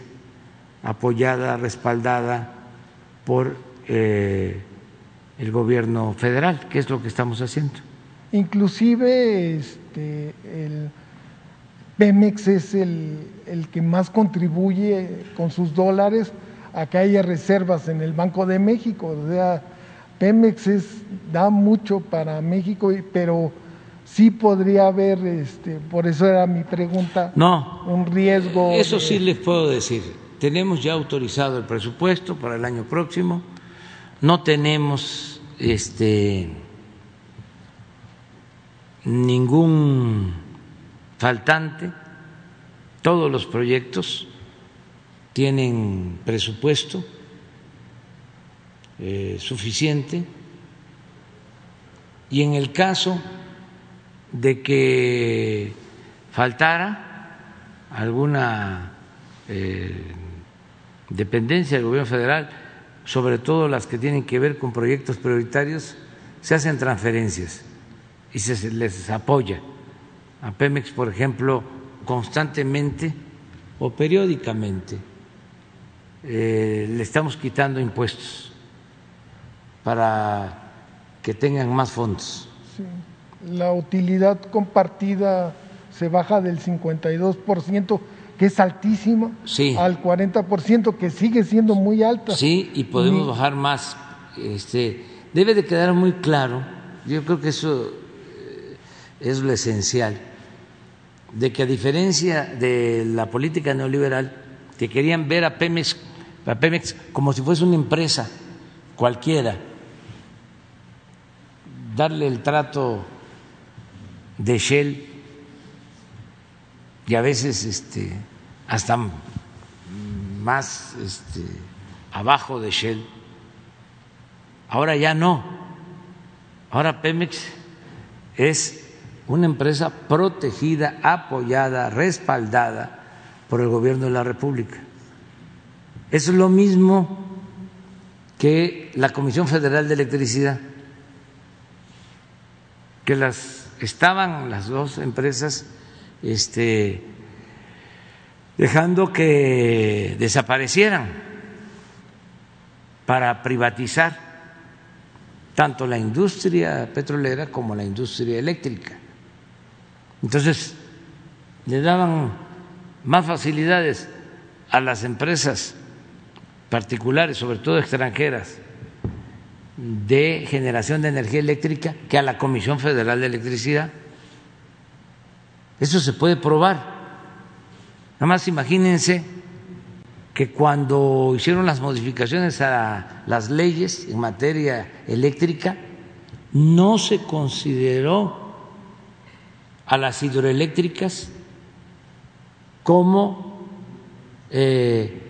apoyada, respaldada por eh, el gobierno federal, que es lo que estamos haciendo. Inclusive este, el Pemex es el, el que más contribuye con sus dólares a que haya reservas en el Banco de México. O sea, Pemex es, da mucho para México, pero sí podría haber, este, por eso era mi pregunta, no, un riesgo. Eso sí les puedo decir. Tenemos ya autorizado el presupuesto para el año próximo. No tenemos este ningún faltante. Todos los proyectos tienen presupuesto eh, suficiente y en el caso de que faltara alguna eh, dependencia del gobierno federal, sobre todo las que tienen que ver con proyectos prioritarios, se hacen transferencias y se les apoya. A Pemex, por ejemplo, constantemente o periódicamente eh, le estamos quitando impuestos para que tengan más fondos la utilidad compartida se baja del 52%, que es altísima, al 40%, que sigue siendo muy alta. Sí, y podemos bajar más. Este, debe de quedar muy claro, yo creo que eso eh, es lo esencial, de que a diferencia de la política neoliberal, que querían ver a Pemex, como si fuese una empresa cualquiera, darle el trato de Shell y a veces este, hasta más este, abajo de Shell. Ahora ya no. Ahora Pemex es una empresa protegida, apoyada, respaldada por el gobierno de la República. Es lo mismo que la Comisión Federal de Electricidad, que las estaban las dos empresas este, dejando que desaparecieran para privatizar tanto la industria petrolera como la industria eléctrica. Entonces, le daban más facilidades a las empresas particulares, sobre todo extranjeras, de generación de energía eléctrica que a la Comisión Federal de Electricidad. Eso se puede probar. Nada más imagínense que cuando hicieron las modificaciones a las leyes en materia eléctrica, no se consideró a las hidroeléctricas como eh,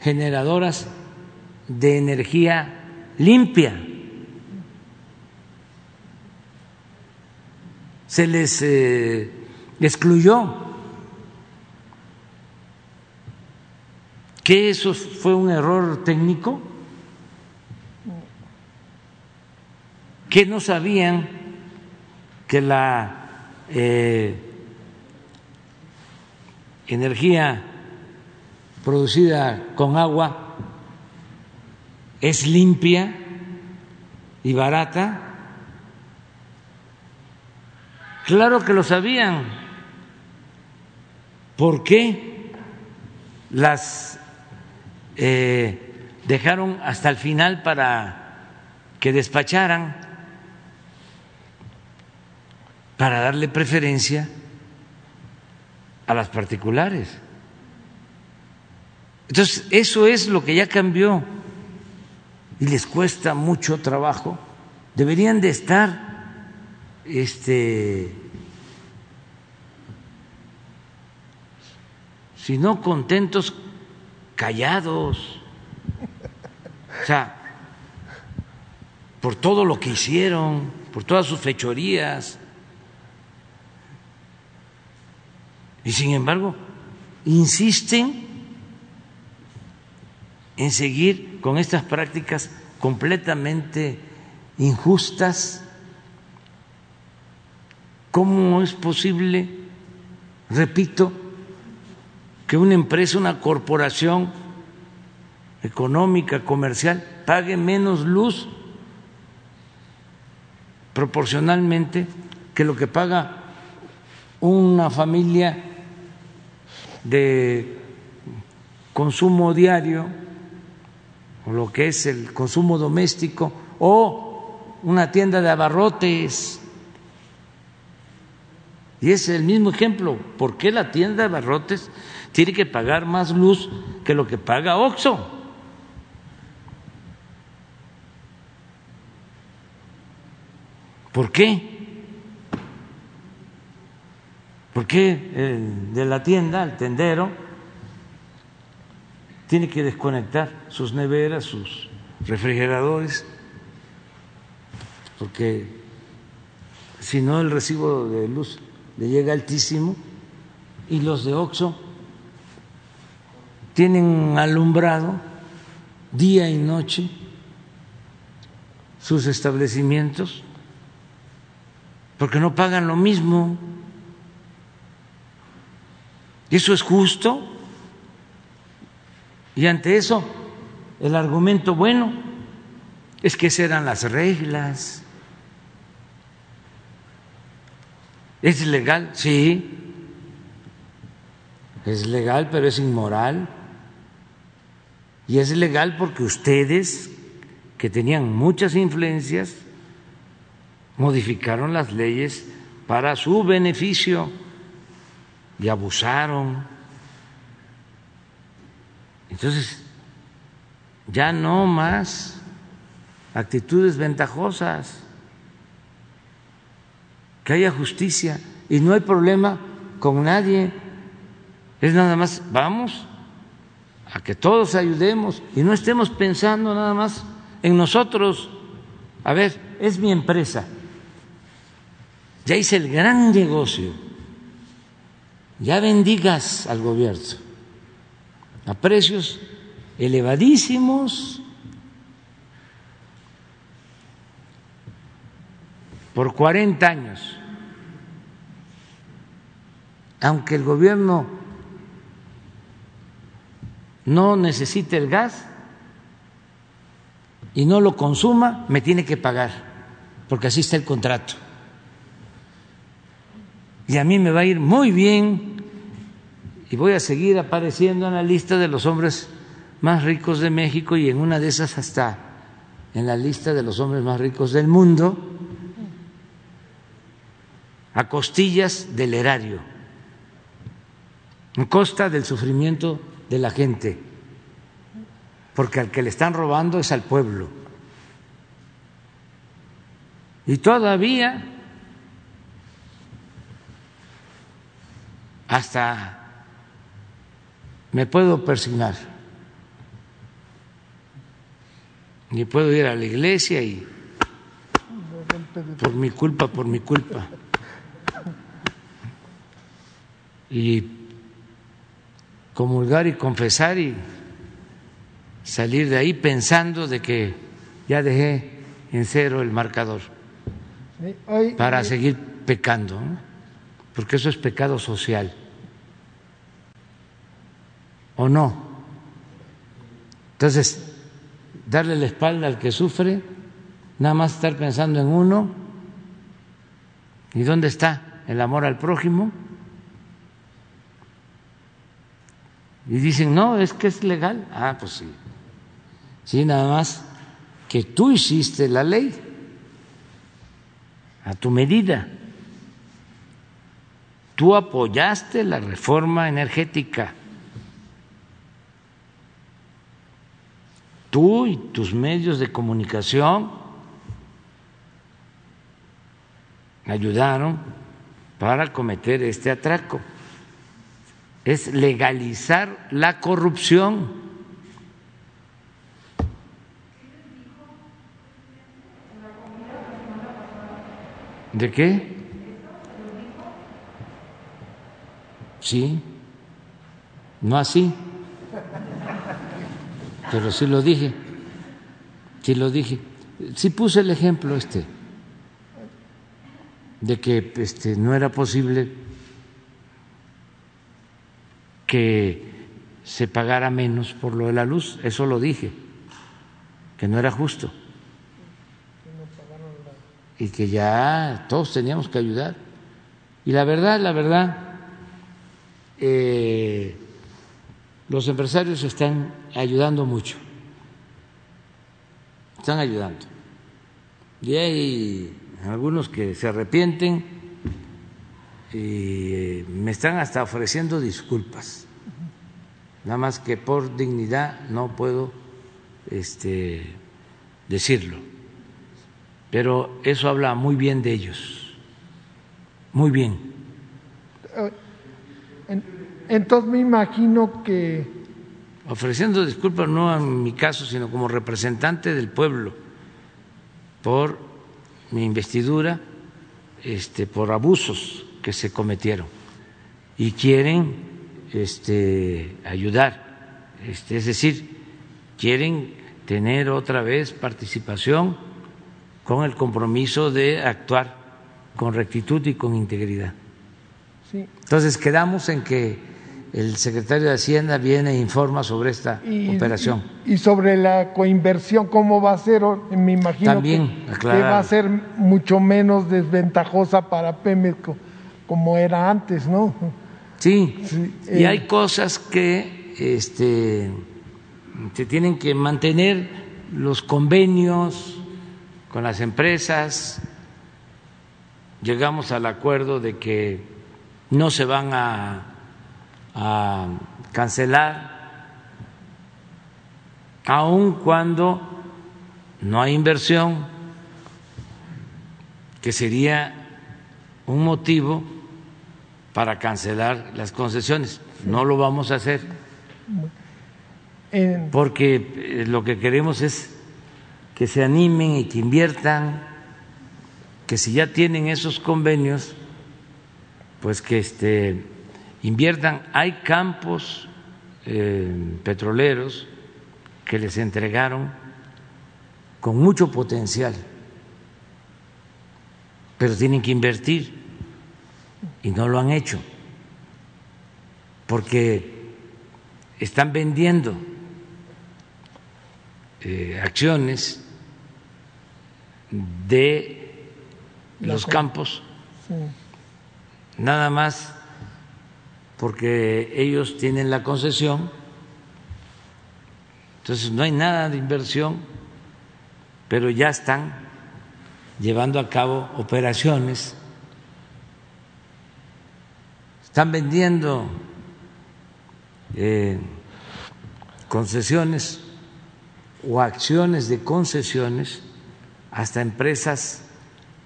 generadoras de energía limpia. Se les eh, excluyó. ¿Que eso fue un error técnico? ¿Que no sabían que la eh, energía producida con agua es limpia y barata. Claro que lo sabían. ¿Por qué las eh, dejaron hasta el final para que despacharan? Para darle preferencia a las particulares. Entonces, eso es lo que ya cambió y les cuesta mucho trabajo. Deberían de estar este si no contentos, callados. O sea, por todo lo que hicieron, por todas sus fechorías. Y sin embargo, insisten en seguir con estas prácticas completamente injustas. ¿Cómo es posible, repito, que una empresa, una corporación económica, comercial, pague menos luz proporcionalmente que lo que paga una familia de consumo diario o lo que es el consumo doméstico o una tienda de abarrotes. Y es el mismo ejemplo. ¿Por qué la tienda de abarrotes tiene que pagar más luz que lo que paga OXO. ¿Por qué? ¿Por qué el de la tienda, el tendero, tiene que desconectar sus neveras, sus refrigeradores? Porque si no el recibo de luz le llega altísimo y los de OXO tienen alumbrado día y noche sus establecimientos porque no pagan lo mismo. ¿Y eso es justo? Y ante eso, el argumento bueno es que esas eran las reglas. ¿Es legal? Sí. Es legal, pero es inmoral. Y es legal porque ustedes, que tenían muchas influencias, modificaron las leyes para su beneficio y abusaron. Entonces, ya no más actitudes ventajosas, que haya justicia y no hay problema con nadie, es nada más, vamos a que todos ayudemos y no estemos pensando nada más en nosotros. A ver, es mi empresa, ya hice el gran negocio, ya bendigas al gobierno. A precios elevadísimos. Por 40 años, aunque el gobierno no necesite el gas y no lo consuma, me tiene que pagar, porque así está el contrato. Y a mí me va a ir muy bien y voy a seguir apareciendo en la lista de los hombres más ricos de México y en una de esas hasta en la lista de los hombres más ricos del mundo, a costillas del erario, en costa del sufrimiento de la gente, porque al que le están robando es al pueblo. Y todavía hasta me puedo persignar. Ni puedo ir a la iglesia y por mi culpa, por mi culpa. Y comulgar y confesar y salir de ahí pensando de que ya dejé en cero el marcador para seguir pecando, porque eso es pecado social. ¿O no? Entonces, darle la espalda al que sufre, nada más estar pensando en uno, ¿y dónde está el amor al prójimo? Y dicen, no, es que es legal. Ah, pues sí. Sí, nada más que tú hiciste la ley a tu medida. Tú apoyaste la reforma energética. Tú y tus medios de comunicación ayudaron para cometer este atraco. Es legalizar la corrupción. ¿De qué? Sí, no así, pero sí lo dije, sí lo dije. Sí puse el ejemplo este de que este, no era posible que se pagara menos por lo de la luz, eso lo dije, que no era justo. Y que ya todos teníamos que ayudar. Y la verdad, la verdad, eh, los empresarios están ayudando mucho, están ayudando. Y hay algunos que se arrepienten y me están hasta ofreciendo disculpas. Nada más que por dignidad no puedo este, decirlo pero eso habla muy bien de ellos, muy bien. Entonces me imagino que... Ofreciendo disculpas no en mi caso, sino como representante del pueblo por mi investidura, este, por abusos que se cometieron y quieren este, ayudar, este, es decir, quieren tener otra vez participación con el compromiso de actuar con rectitud y con integridad. Entonces quedamos en que el secretario de Hacienda viene e informa sobre esta operación. Y, sobre la coinversión, ¿cómo va a ser? Me imagino También, que, va a ser mucho menos desventajosa para Pemex como era antes, ¿no? Sí, y hay cosas que este, se tienen que mantener, los convenios, con las empresas, llegamos al acuerdo de que no se van a, cancelar, aun cuando no hay inversión, que sería un motivo para cancelar las concesiones. No lo vamos a hacer, porque lo que queremos es que se animen y que inviertan, que si ya tienen esos convenios, pues que este, inviertan. Hay campos eh, petroleros que les entregaron con mucho potencial, pero tienen que invertir y no lo han hecho, porque están vendiendo eh, acciones de los campos, nada más porque ellos tienen la concesión, entonces no hay nada de inversión, pero ya están llevando a cabo operaciones, están vendiendo eh, concesiones o acciones de concesiones hasta empresas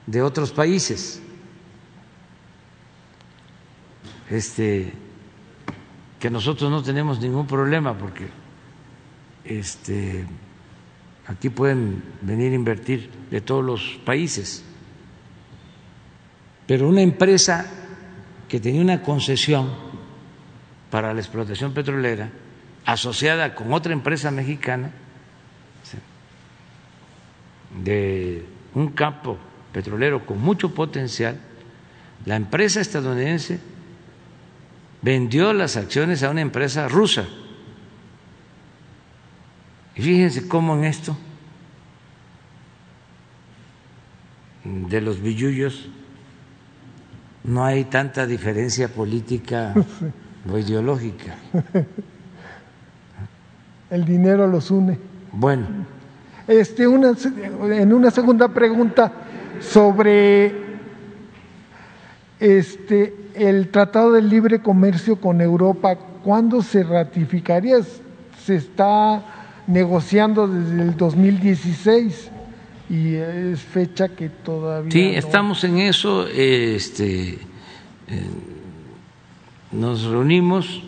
de otros países. Este, que nosotros no tenemos ningún problema porque este, aquí pueden venir a invertir de todos los países. Pero una empresa que tenía una concesión para la explotación petrolera asociada con otra empresa mexicana de un campo petrolero con mucho potencial, la empresa estadounidense vendió las acciones a una empresa rusa. Y fíjense cómo en esto de los billullos no hay tanta diferencia política o ideológica. El dinero los une. Bueno. Este, una, en una segunda pregunta sobre este, el Tratado de Libre Comercio con Europa, ¿cuándo se ratificaría? Se está negociando desde el 2016 y es fecha que todavía. Sí, estamos en eso. Este, eh, nos reunimos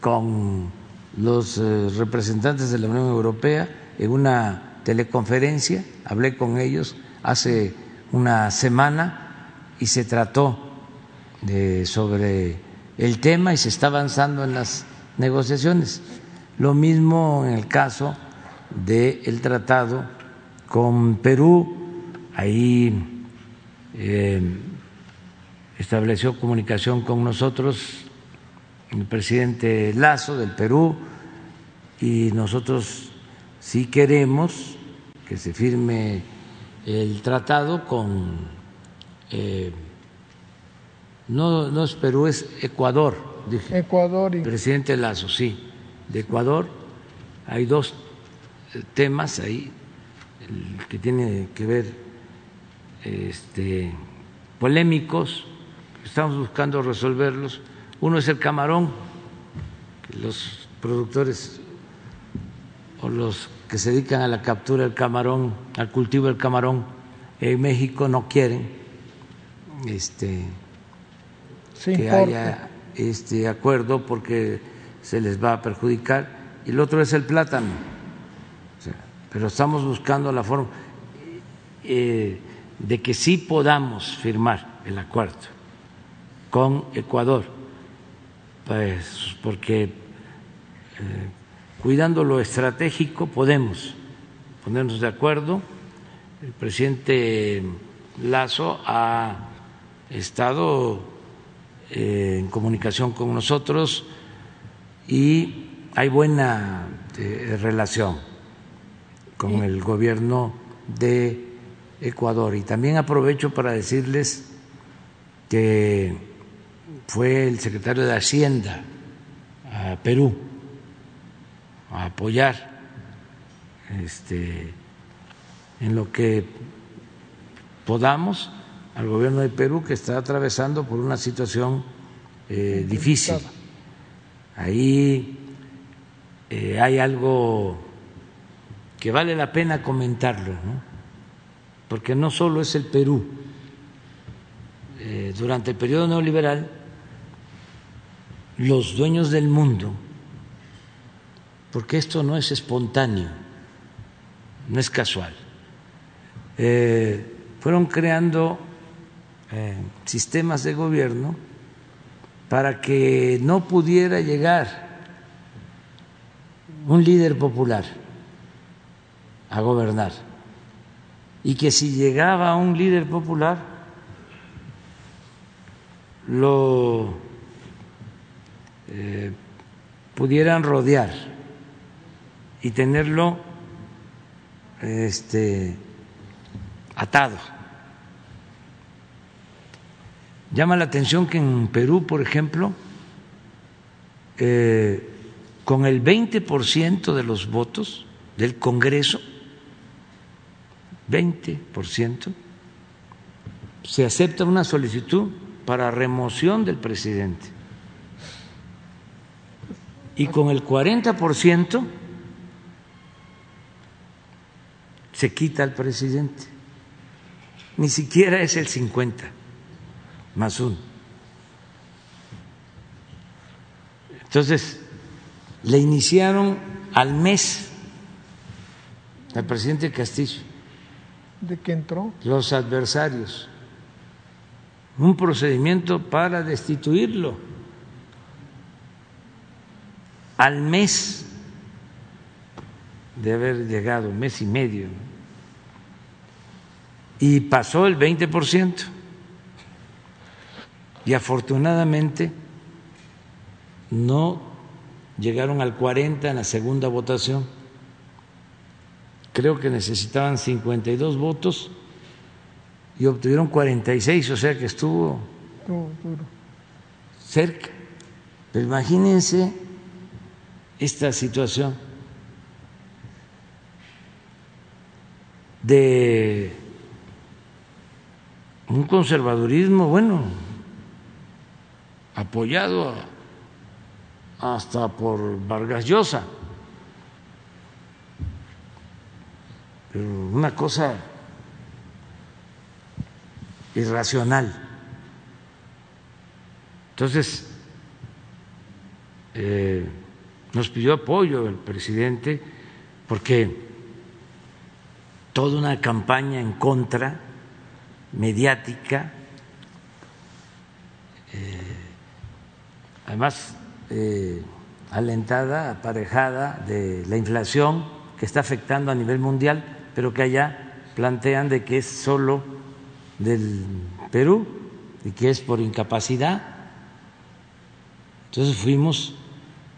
con los eh, representantes de la Unión Europea en una teleconferencia, hablé con ellos hace una semana y se trató de, sobre el tema y se está avanzando en las negociaciones. Lo mismo en el caso del tratado con Perú, ahí eh, estableció comunicación con nosotros el presidente Lazo del Perú y nosotros sí queremos que se firme el tratado con eh, no, no es Perú, es Ecuador, dije. Ecuador y... Presidente Lazo, sí, de Ecuador. Hay dos eh, temas ahí el que tiene que ver este, polémicos, estamos buscando resolverlos. Uno es el camarón, los productores o los que se dedican a la captura del camarón, al cultivo del camarón en México no quieren este, que haya este acuerdo porque se les va a perjudicar. Y el otro es el plátano. pero estamos buscando la forma eh, de que sí podamos firmar el acuerdo con Ecuador, pues porque eh, cuidando lo estratégico podemos ponernos de acuerdo. El presidente Lazo ha estado en comunicación con nosotros y hay buena eh, relación con el gobierno de Ecuador. Y también aprovecho para decirles que fue el secretario de Hacienda a Perú a apoyar este, en lo que podamos al gobierno de Perú que está atravesando por una situación eh, difícil. Ahí eh, hay algo que vale la pena comentarlo, porque no solo es el Perú. Eh, durante el periodo neoliberal, los dueños del mundo, porque esto no es espontáneo, no es casual, fueron creando eh, sistemas de gobierno para que no pudiera llegar un líder popular a gobernar. Y que si llegaba un líder popular lo eh, pudieran rodear y tenerlo este, atado Llama la atención que en Perú, por ejemplo, eh, con el 20% de los votos del Congreso, 20%, se acepta una solicitud para remoción del presidente. Y con el 40% se quita al presidente. Ni siquiera es el 50 más uno. Entonces, le iniciaron al mes al presidente Castillo. ¿De qué entró? Los adversarios. Un procedimiento para destituirlo. Al mes de haber llegado, mes y medio. Y pasó el 20%. Y afortunadamente no llegaron al 40 en la segunda votación. Creo que necesitaban 52 votos y obtuvieron 46, o sea que estuvo cerca. Pero imagínense esta situación de un conservadurismo, bueno, apoyado hasta por Vargas Llosa. Una cosa irracional. Entonces, eh, nos pidió apoyo el presidente porque toda una campaña en contra mediática, además eh, alentada, aparejada de la inflación que está afectando a nivel mundial, pero que allá plantean de que es solo del Perú y que es por incapacidad. Entonces fuimos,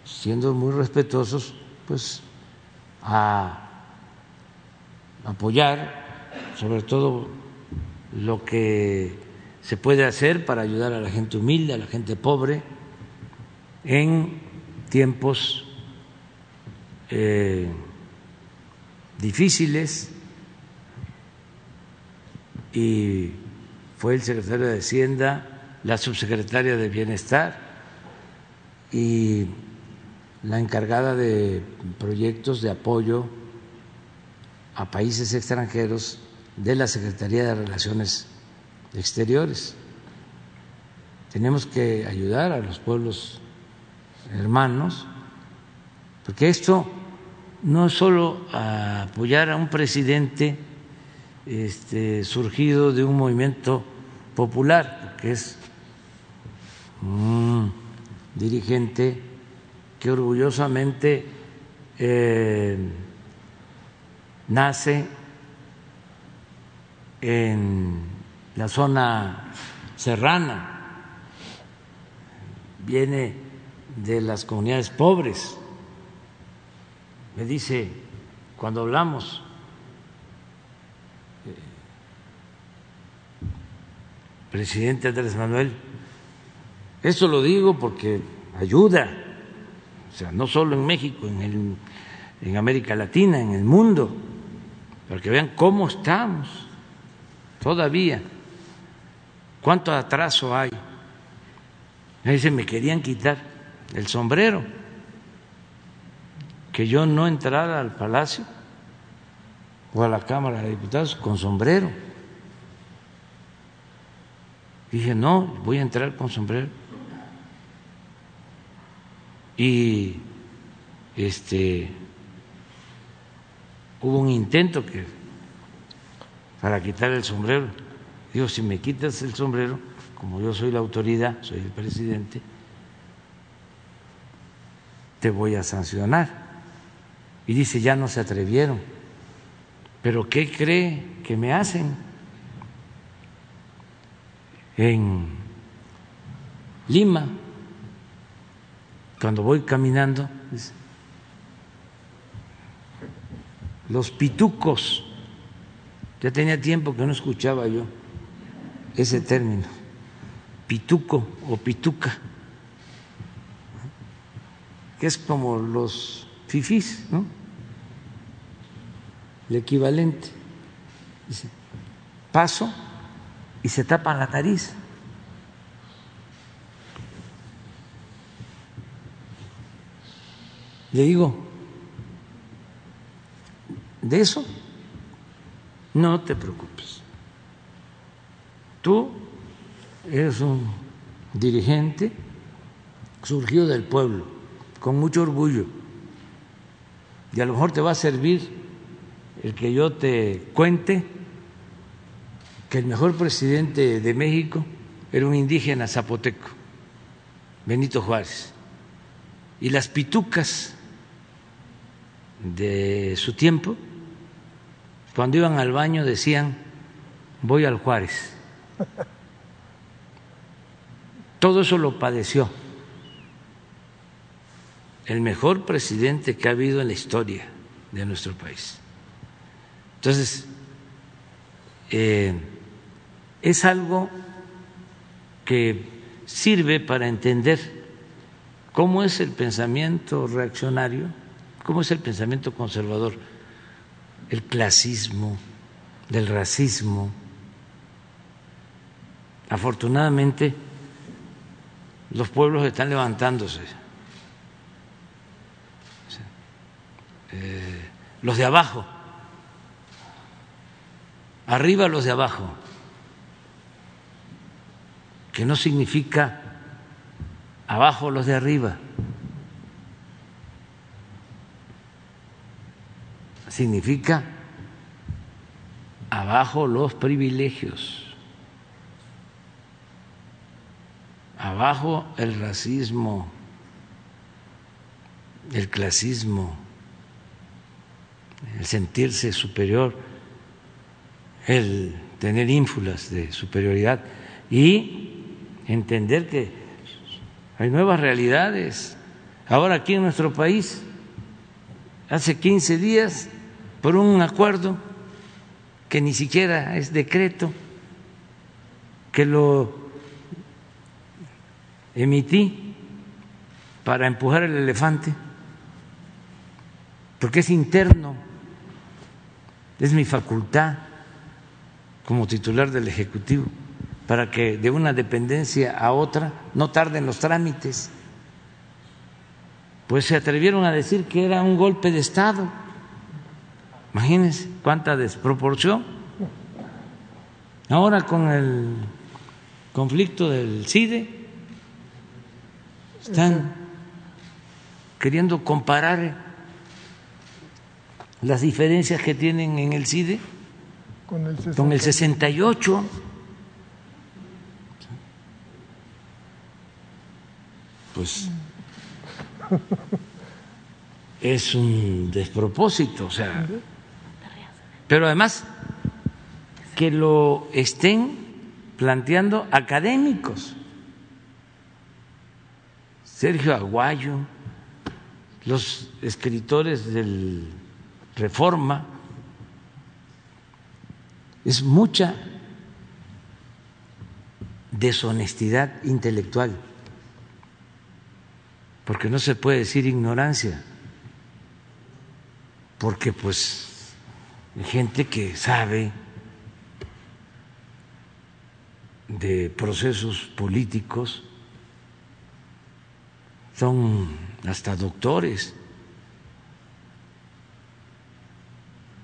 siendo muy respetuosos, pues a apoyar, sobre todo lo que se puede hacer para ayudar a la gente humilde, a la gente pobre, en tiempos eh, difíciles y fue el secretario de Hacienda, la subsecretaria de Bienestar y la encargada de proyectos de apoyo a países extranjeros de la Secretaría de Relaciones Exteriores. Tenemos que ayudar a los pueblos hermanos, porque esto no es solo apoyar a un presidente este, surgido de un movimiento popular, que es un dirigente que orgullosamente eh, nace en la zona serrana, viene de las comunidades pobres. Me dice, cuando hablamos, eh, presidente Andrés Manuel, esto lo digo porque ayuda, o sea, no solo en México, en, en América Latina, en el mundo, para que vean cómo estamos todavía. ¿Cuánto atraso hay? Ahí se me querían quitar el sombrero, que yo no entrara al palacio o a la Cámara de Diputados con sombrero. Dije, no, voy a entrar con sombrero. Y este hubo un intento que para quitar el sombrero. Digo, si me quitas el sombrero, como yo soy la autoridad, soy el presidente, te voy a sancionar. Y dice, ya no se atrevieron. ¿Pero qué cree que me hacen? En Lima, cuando voy caminando, los pitucos ya tenía tiempo que no escuchaba yo ese término, pituco o pituca, que es como los fifís, ¿no? El equivalente. Dice, paso y se tapan la nariz. Le digo, de eso no te preocupes. Tú eres un dirigente surgido del pueblo, con mucho orgullo. Y a lo mejor te va a servir el que yo te cuente que el mejor presidente de México era un indígena zapoteco, Benito Juárez. Y las pitucas de su tiempo cuando iban al baño decían, voy al Juárez. Todo eso lo padeció el mejor presidente que ha habido en la historia de nuestro país. Entonces, eh, es algo que sirve para entender cómo es el pensamiento reaccionario, cómo es el pensamiento conservador, el clasismo, del racismo. Afortunadamente, los pueblos están levantándose. Eh, los de abajo, arriba los de abajo, que no significa abajo los de arriba, significa abajo los privilegios, abajo el racismo, el clasismo, el sentirse superior, el tener ínfulas de superioridad y entender que hay nuevas realidades. Ahora aquí en nuestro país, hace 15 días, por un acuerdo que ni siquiera es decreto, que lo emití para empujar el elefante, porque es interno, es mi facultad como titular del Ejecutivo, para que de una dependencia a otra no tarden los trámites. Pues se atrevieron a decir que era un golpe de Estado Imagínense cuánta desproporción. Ahora con el conflicto del CIDE están queriendo comparar las diferencias que tienen en el CIDE con el, con el 68. Pues es un despropósito, o sea, pero además que lo estén planteando académicos. Sergio Aguayo, los escritores del Reforma, es mucha deshonestidad intelectual, porque no se puede decir ignorancia, porque pues gente que sabe de procesos políticos, son hasta doctores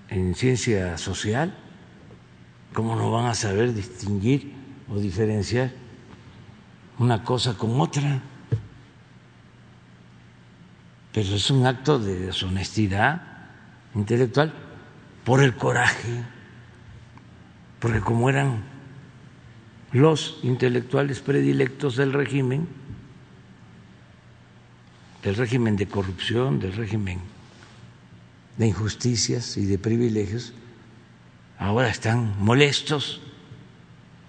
en ciencia social, ¿cómo no van a saber distinguir o diferenciar una cosa con otra? Pero es un acto de deshonestidad intelectual por el coraje, porque como eran los intelectuales predilectos del régimen, del régimen de corrupción, del régimen de injusticias y de privilegios, ahora están molestos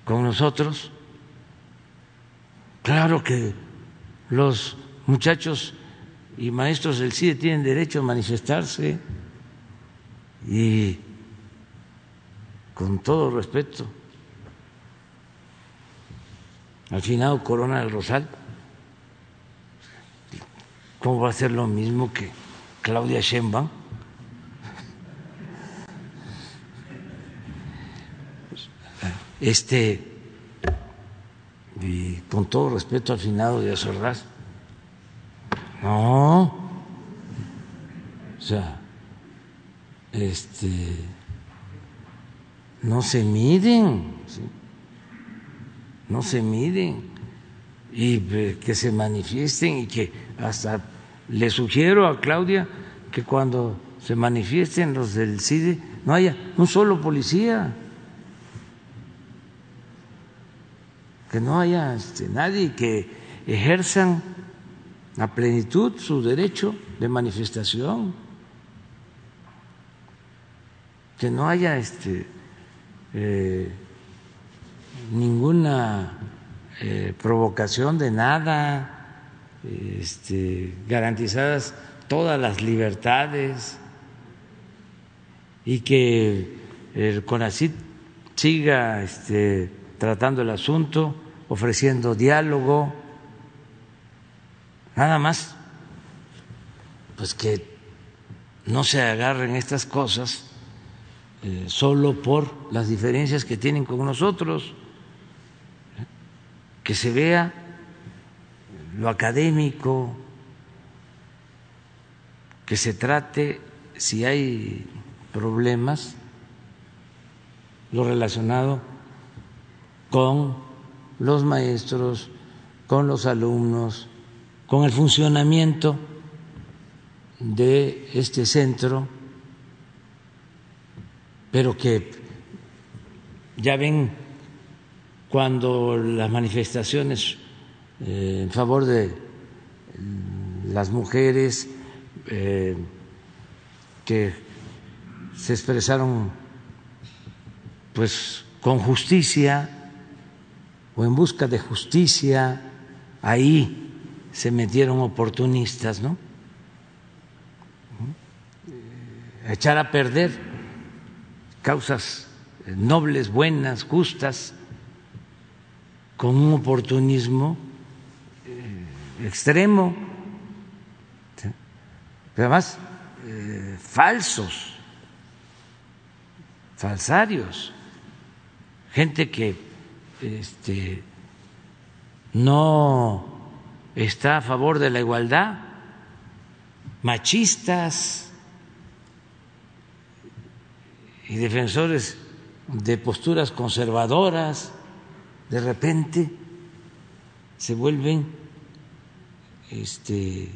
con nosotros. Claro que los muchachos y maestros del CIDE tienen derecho a manifestarse y con todo respeto al final Corona del Rosal, ¿cómo va a ser lo mismo que Claudia Sheinbaum? Este, y con todo respeto al finado de Azordaz, no, o sea, este, no se miden, no se miden. Y que se manifiesten y que hasta le sugiero a Claudia que cuando se manifiesten los del CIDE no haya un solo policía, que no haya este, nadie que ejerzan a plenitud su derecho de manifestación. Que no haya este, eh, ninguna eh, provocación de nada, este, garantizadas todas las libertades. Y que el CONACIT siga tratando el asunto, ofreciendo diálogo, nada más, pues que no se agarren estas cosas eh, solo por las diferencias que tienen con nosotros, que se vea lo académico, que se trate, si hay problemas, lo relacionado con los maestros, con los alumnos, con el funcionamiento de este centro, pero que ya ven cuando las manifestaciones eh, en favor de las mujeres eh, que se expresaron pues con justicia o en busca de justicia, ahí se metieron oportunistas, ¿no? echar a perder causas nobles, buenas, justas, con un oportunismo eh, extremo, pero además eh, falsos, falsarios, gente que este, no está a favor de la igualdad, machistas, y defensores de posturas conservadoras de repente se vuelven este,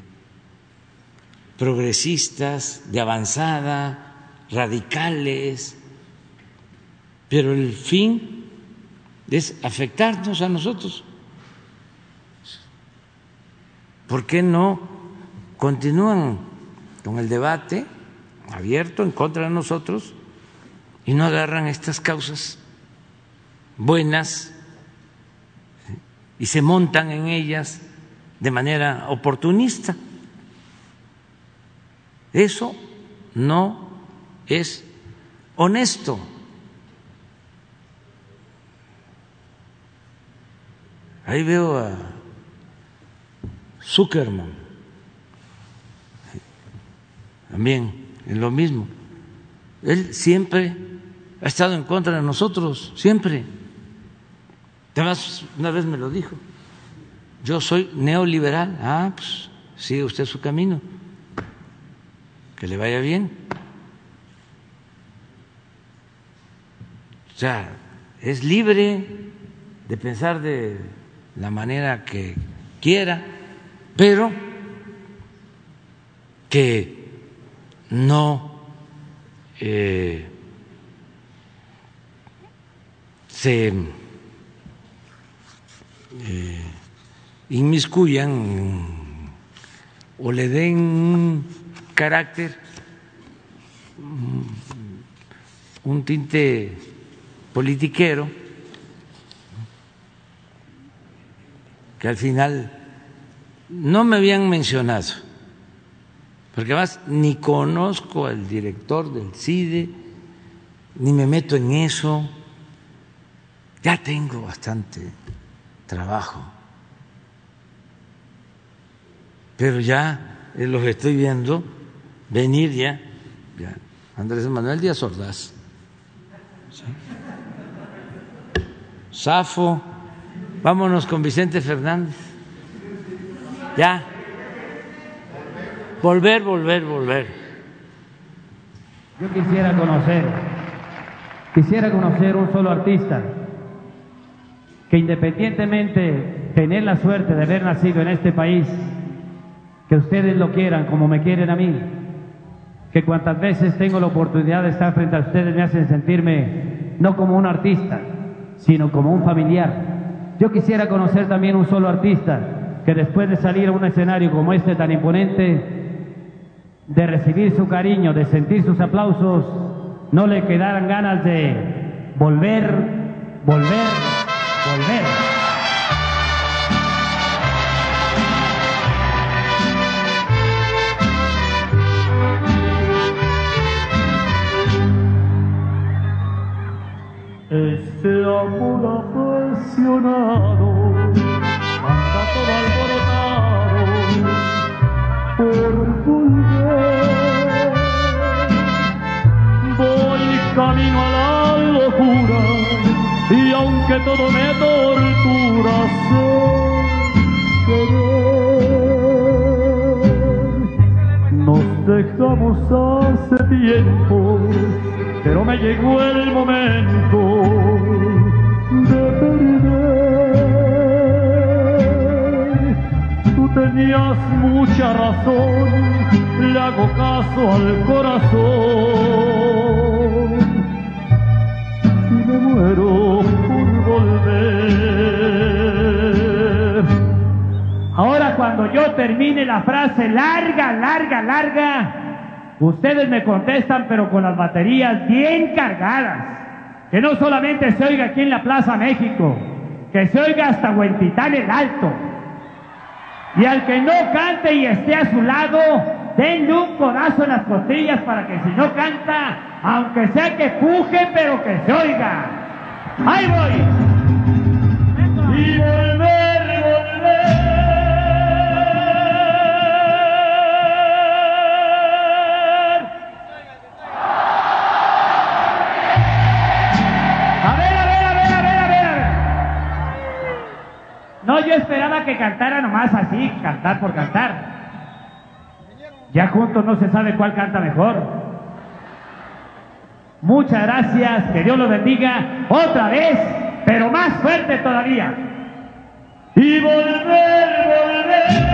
progresistas, de avanzada, radicales, pero el fin es afectarnos a nosotros. ¿Por qué no continúan con el debate abierto en contra de nosotros? y no agarran estas causas buenas y se montan en ellas de manera oportunista. Eso no es honesto. Ahí veo a Zuckerman, también en lo mismo. Él siempre ha estado en contra de nosotros, siempre. Además, una vez me lo dijo, yo soy neoliberal. Ah, pues sigue usted su camino, que le vaya bien. O sea, es libre de pensar de la manera que quiera, pero que no eh, se eh, inmiscuyan o le den un carácter, un tinte politiquero, que al final no me habían mencionado, porque además ni conozco al director del CIDE, ni me meto en eso. Ya tengo bastante trabajo, pero ya eh, los estoy viendo venir ya. Andrés Manuel Díaz Ordaz, Safo, vámonos con Vicente Fernández. Ya. Volver, volver, volver. Yo quisiera conocer, quisiera conocer un solo artista que independientemente tener la suerte de haber nacido en este país, que ustedes lo quieran como me quieren a mí, que cuantas veces tengo la oportunidad de estar frente a ustedes me hacen sentirme no como un artista, sino como un familiar. Yo quisiera conocer también un solo artista que después de salir a un escenario como este tan imponente, de recibir su cariño, de sentir sus aplausos, no le quedaran ganas de volver, volver volver. de amor apasionado, hasta todo alborotado por volver. Voy camino a la locura y aunque todo me tortura, sé querer. Nos dejamos hace tiempo pero me llegó el momento de perder. Tú tenías mucha razón, le hago caso al corazón y me muero por volver. Ahora cuando yo termine la frase larga, larga, larga, ustedes me contestan pero con las baterías bien cargadas. Que no solamente se oiga aquí en la Plaza México, que se oiga hasta Huentitán el Alto. Y al que no cante y esté a su lado, denle un codazo en las costillas para que si no canta, aunque sea que puje, pero que se oiga. Ahí voy. que cantara nomás así, cantar por cantar. Ya juntos no se sabe cuál canta mejor. Muchas gracias, que Dios los bendiga otra vez, pero más fuerte todavía. Y volver, volver.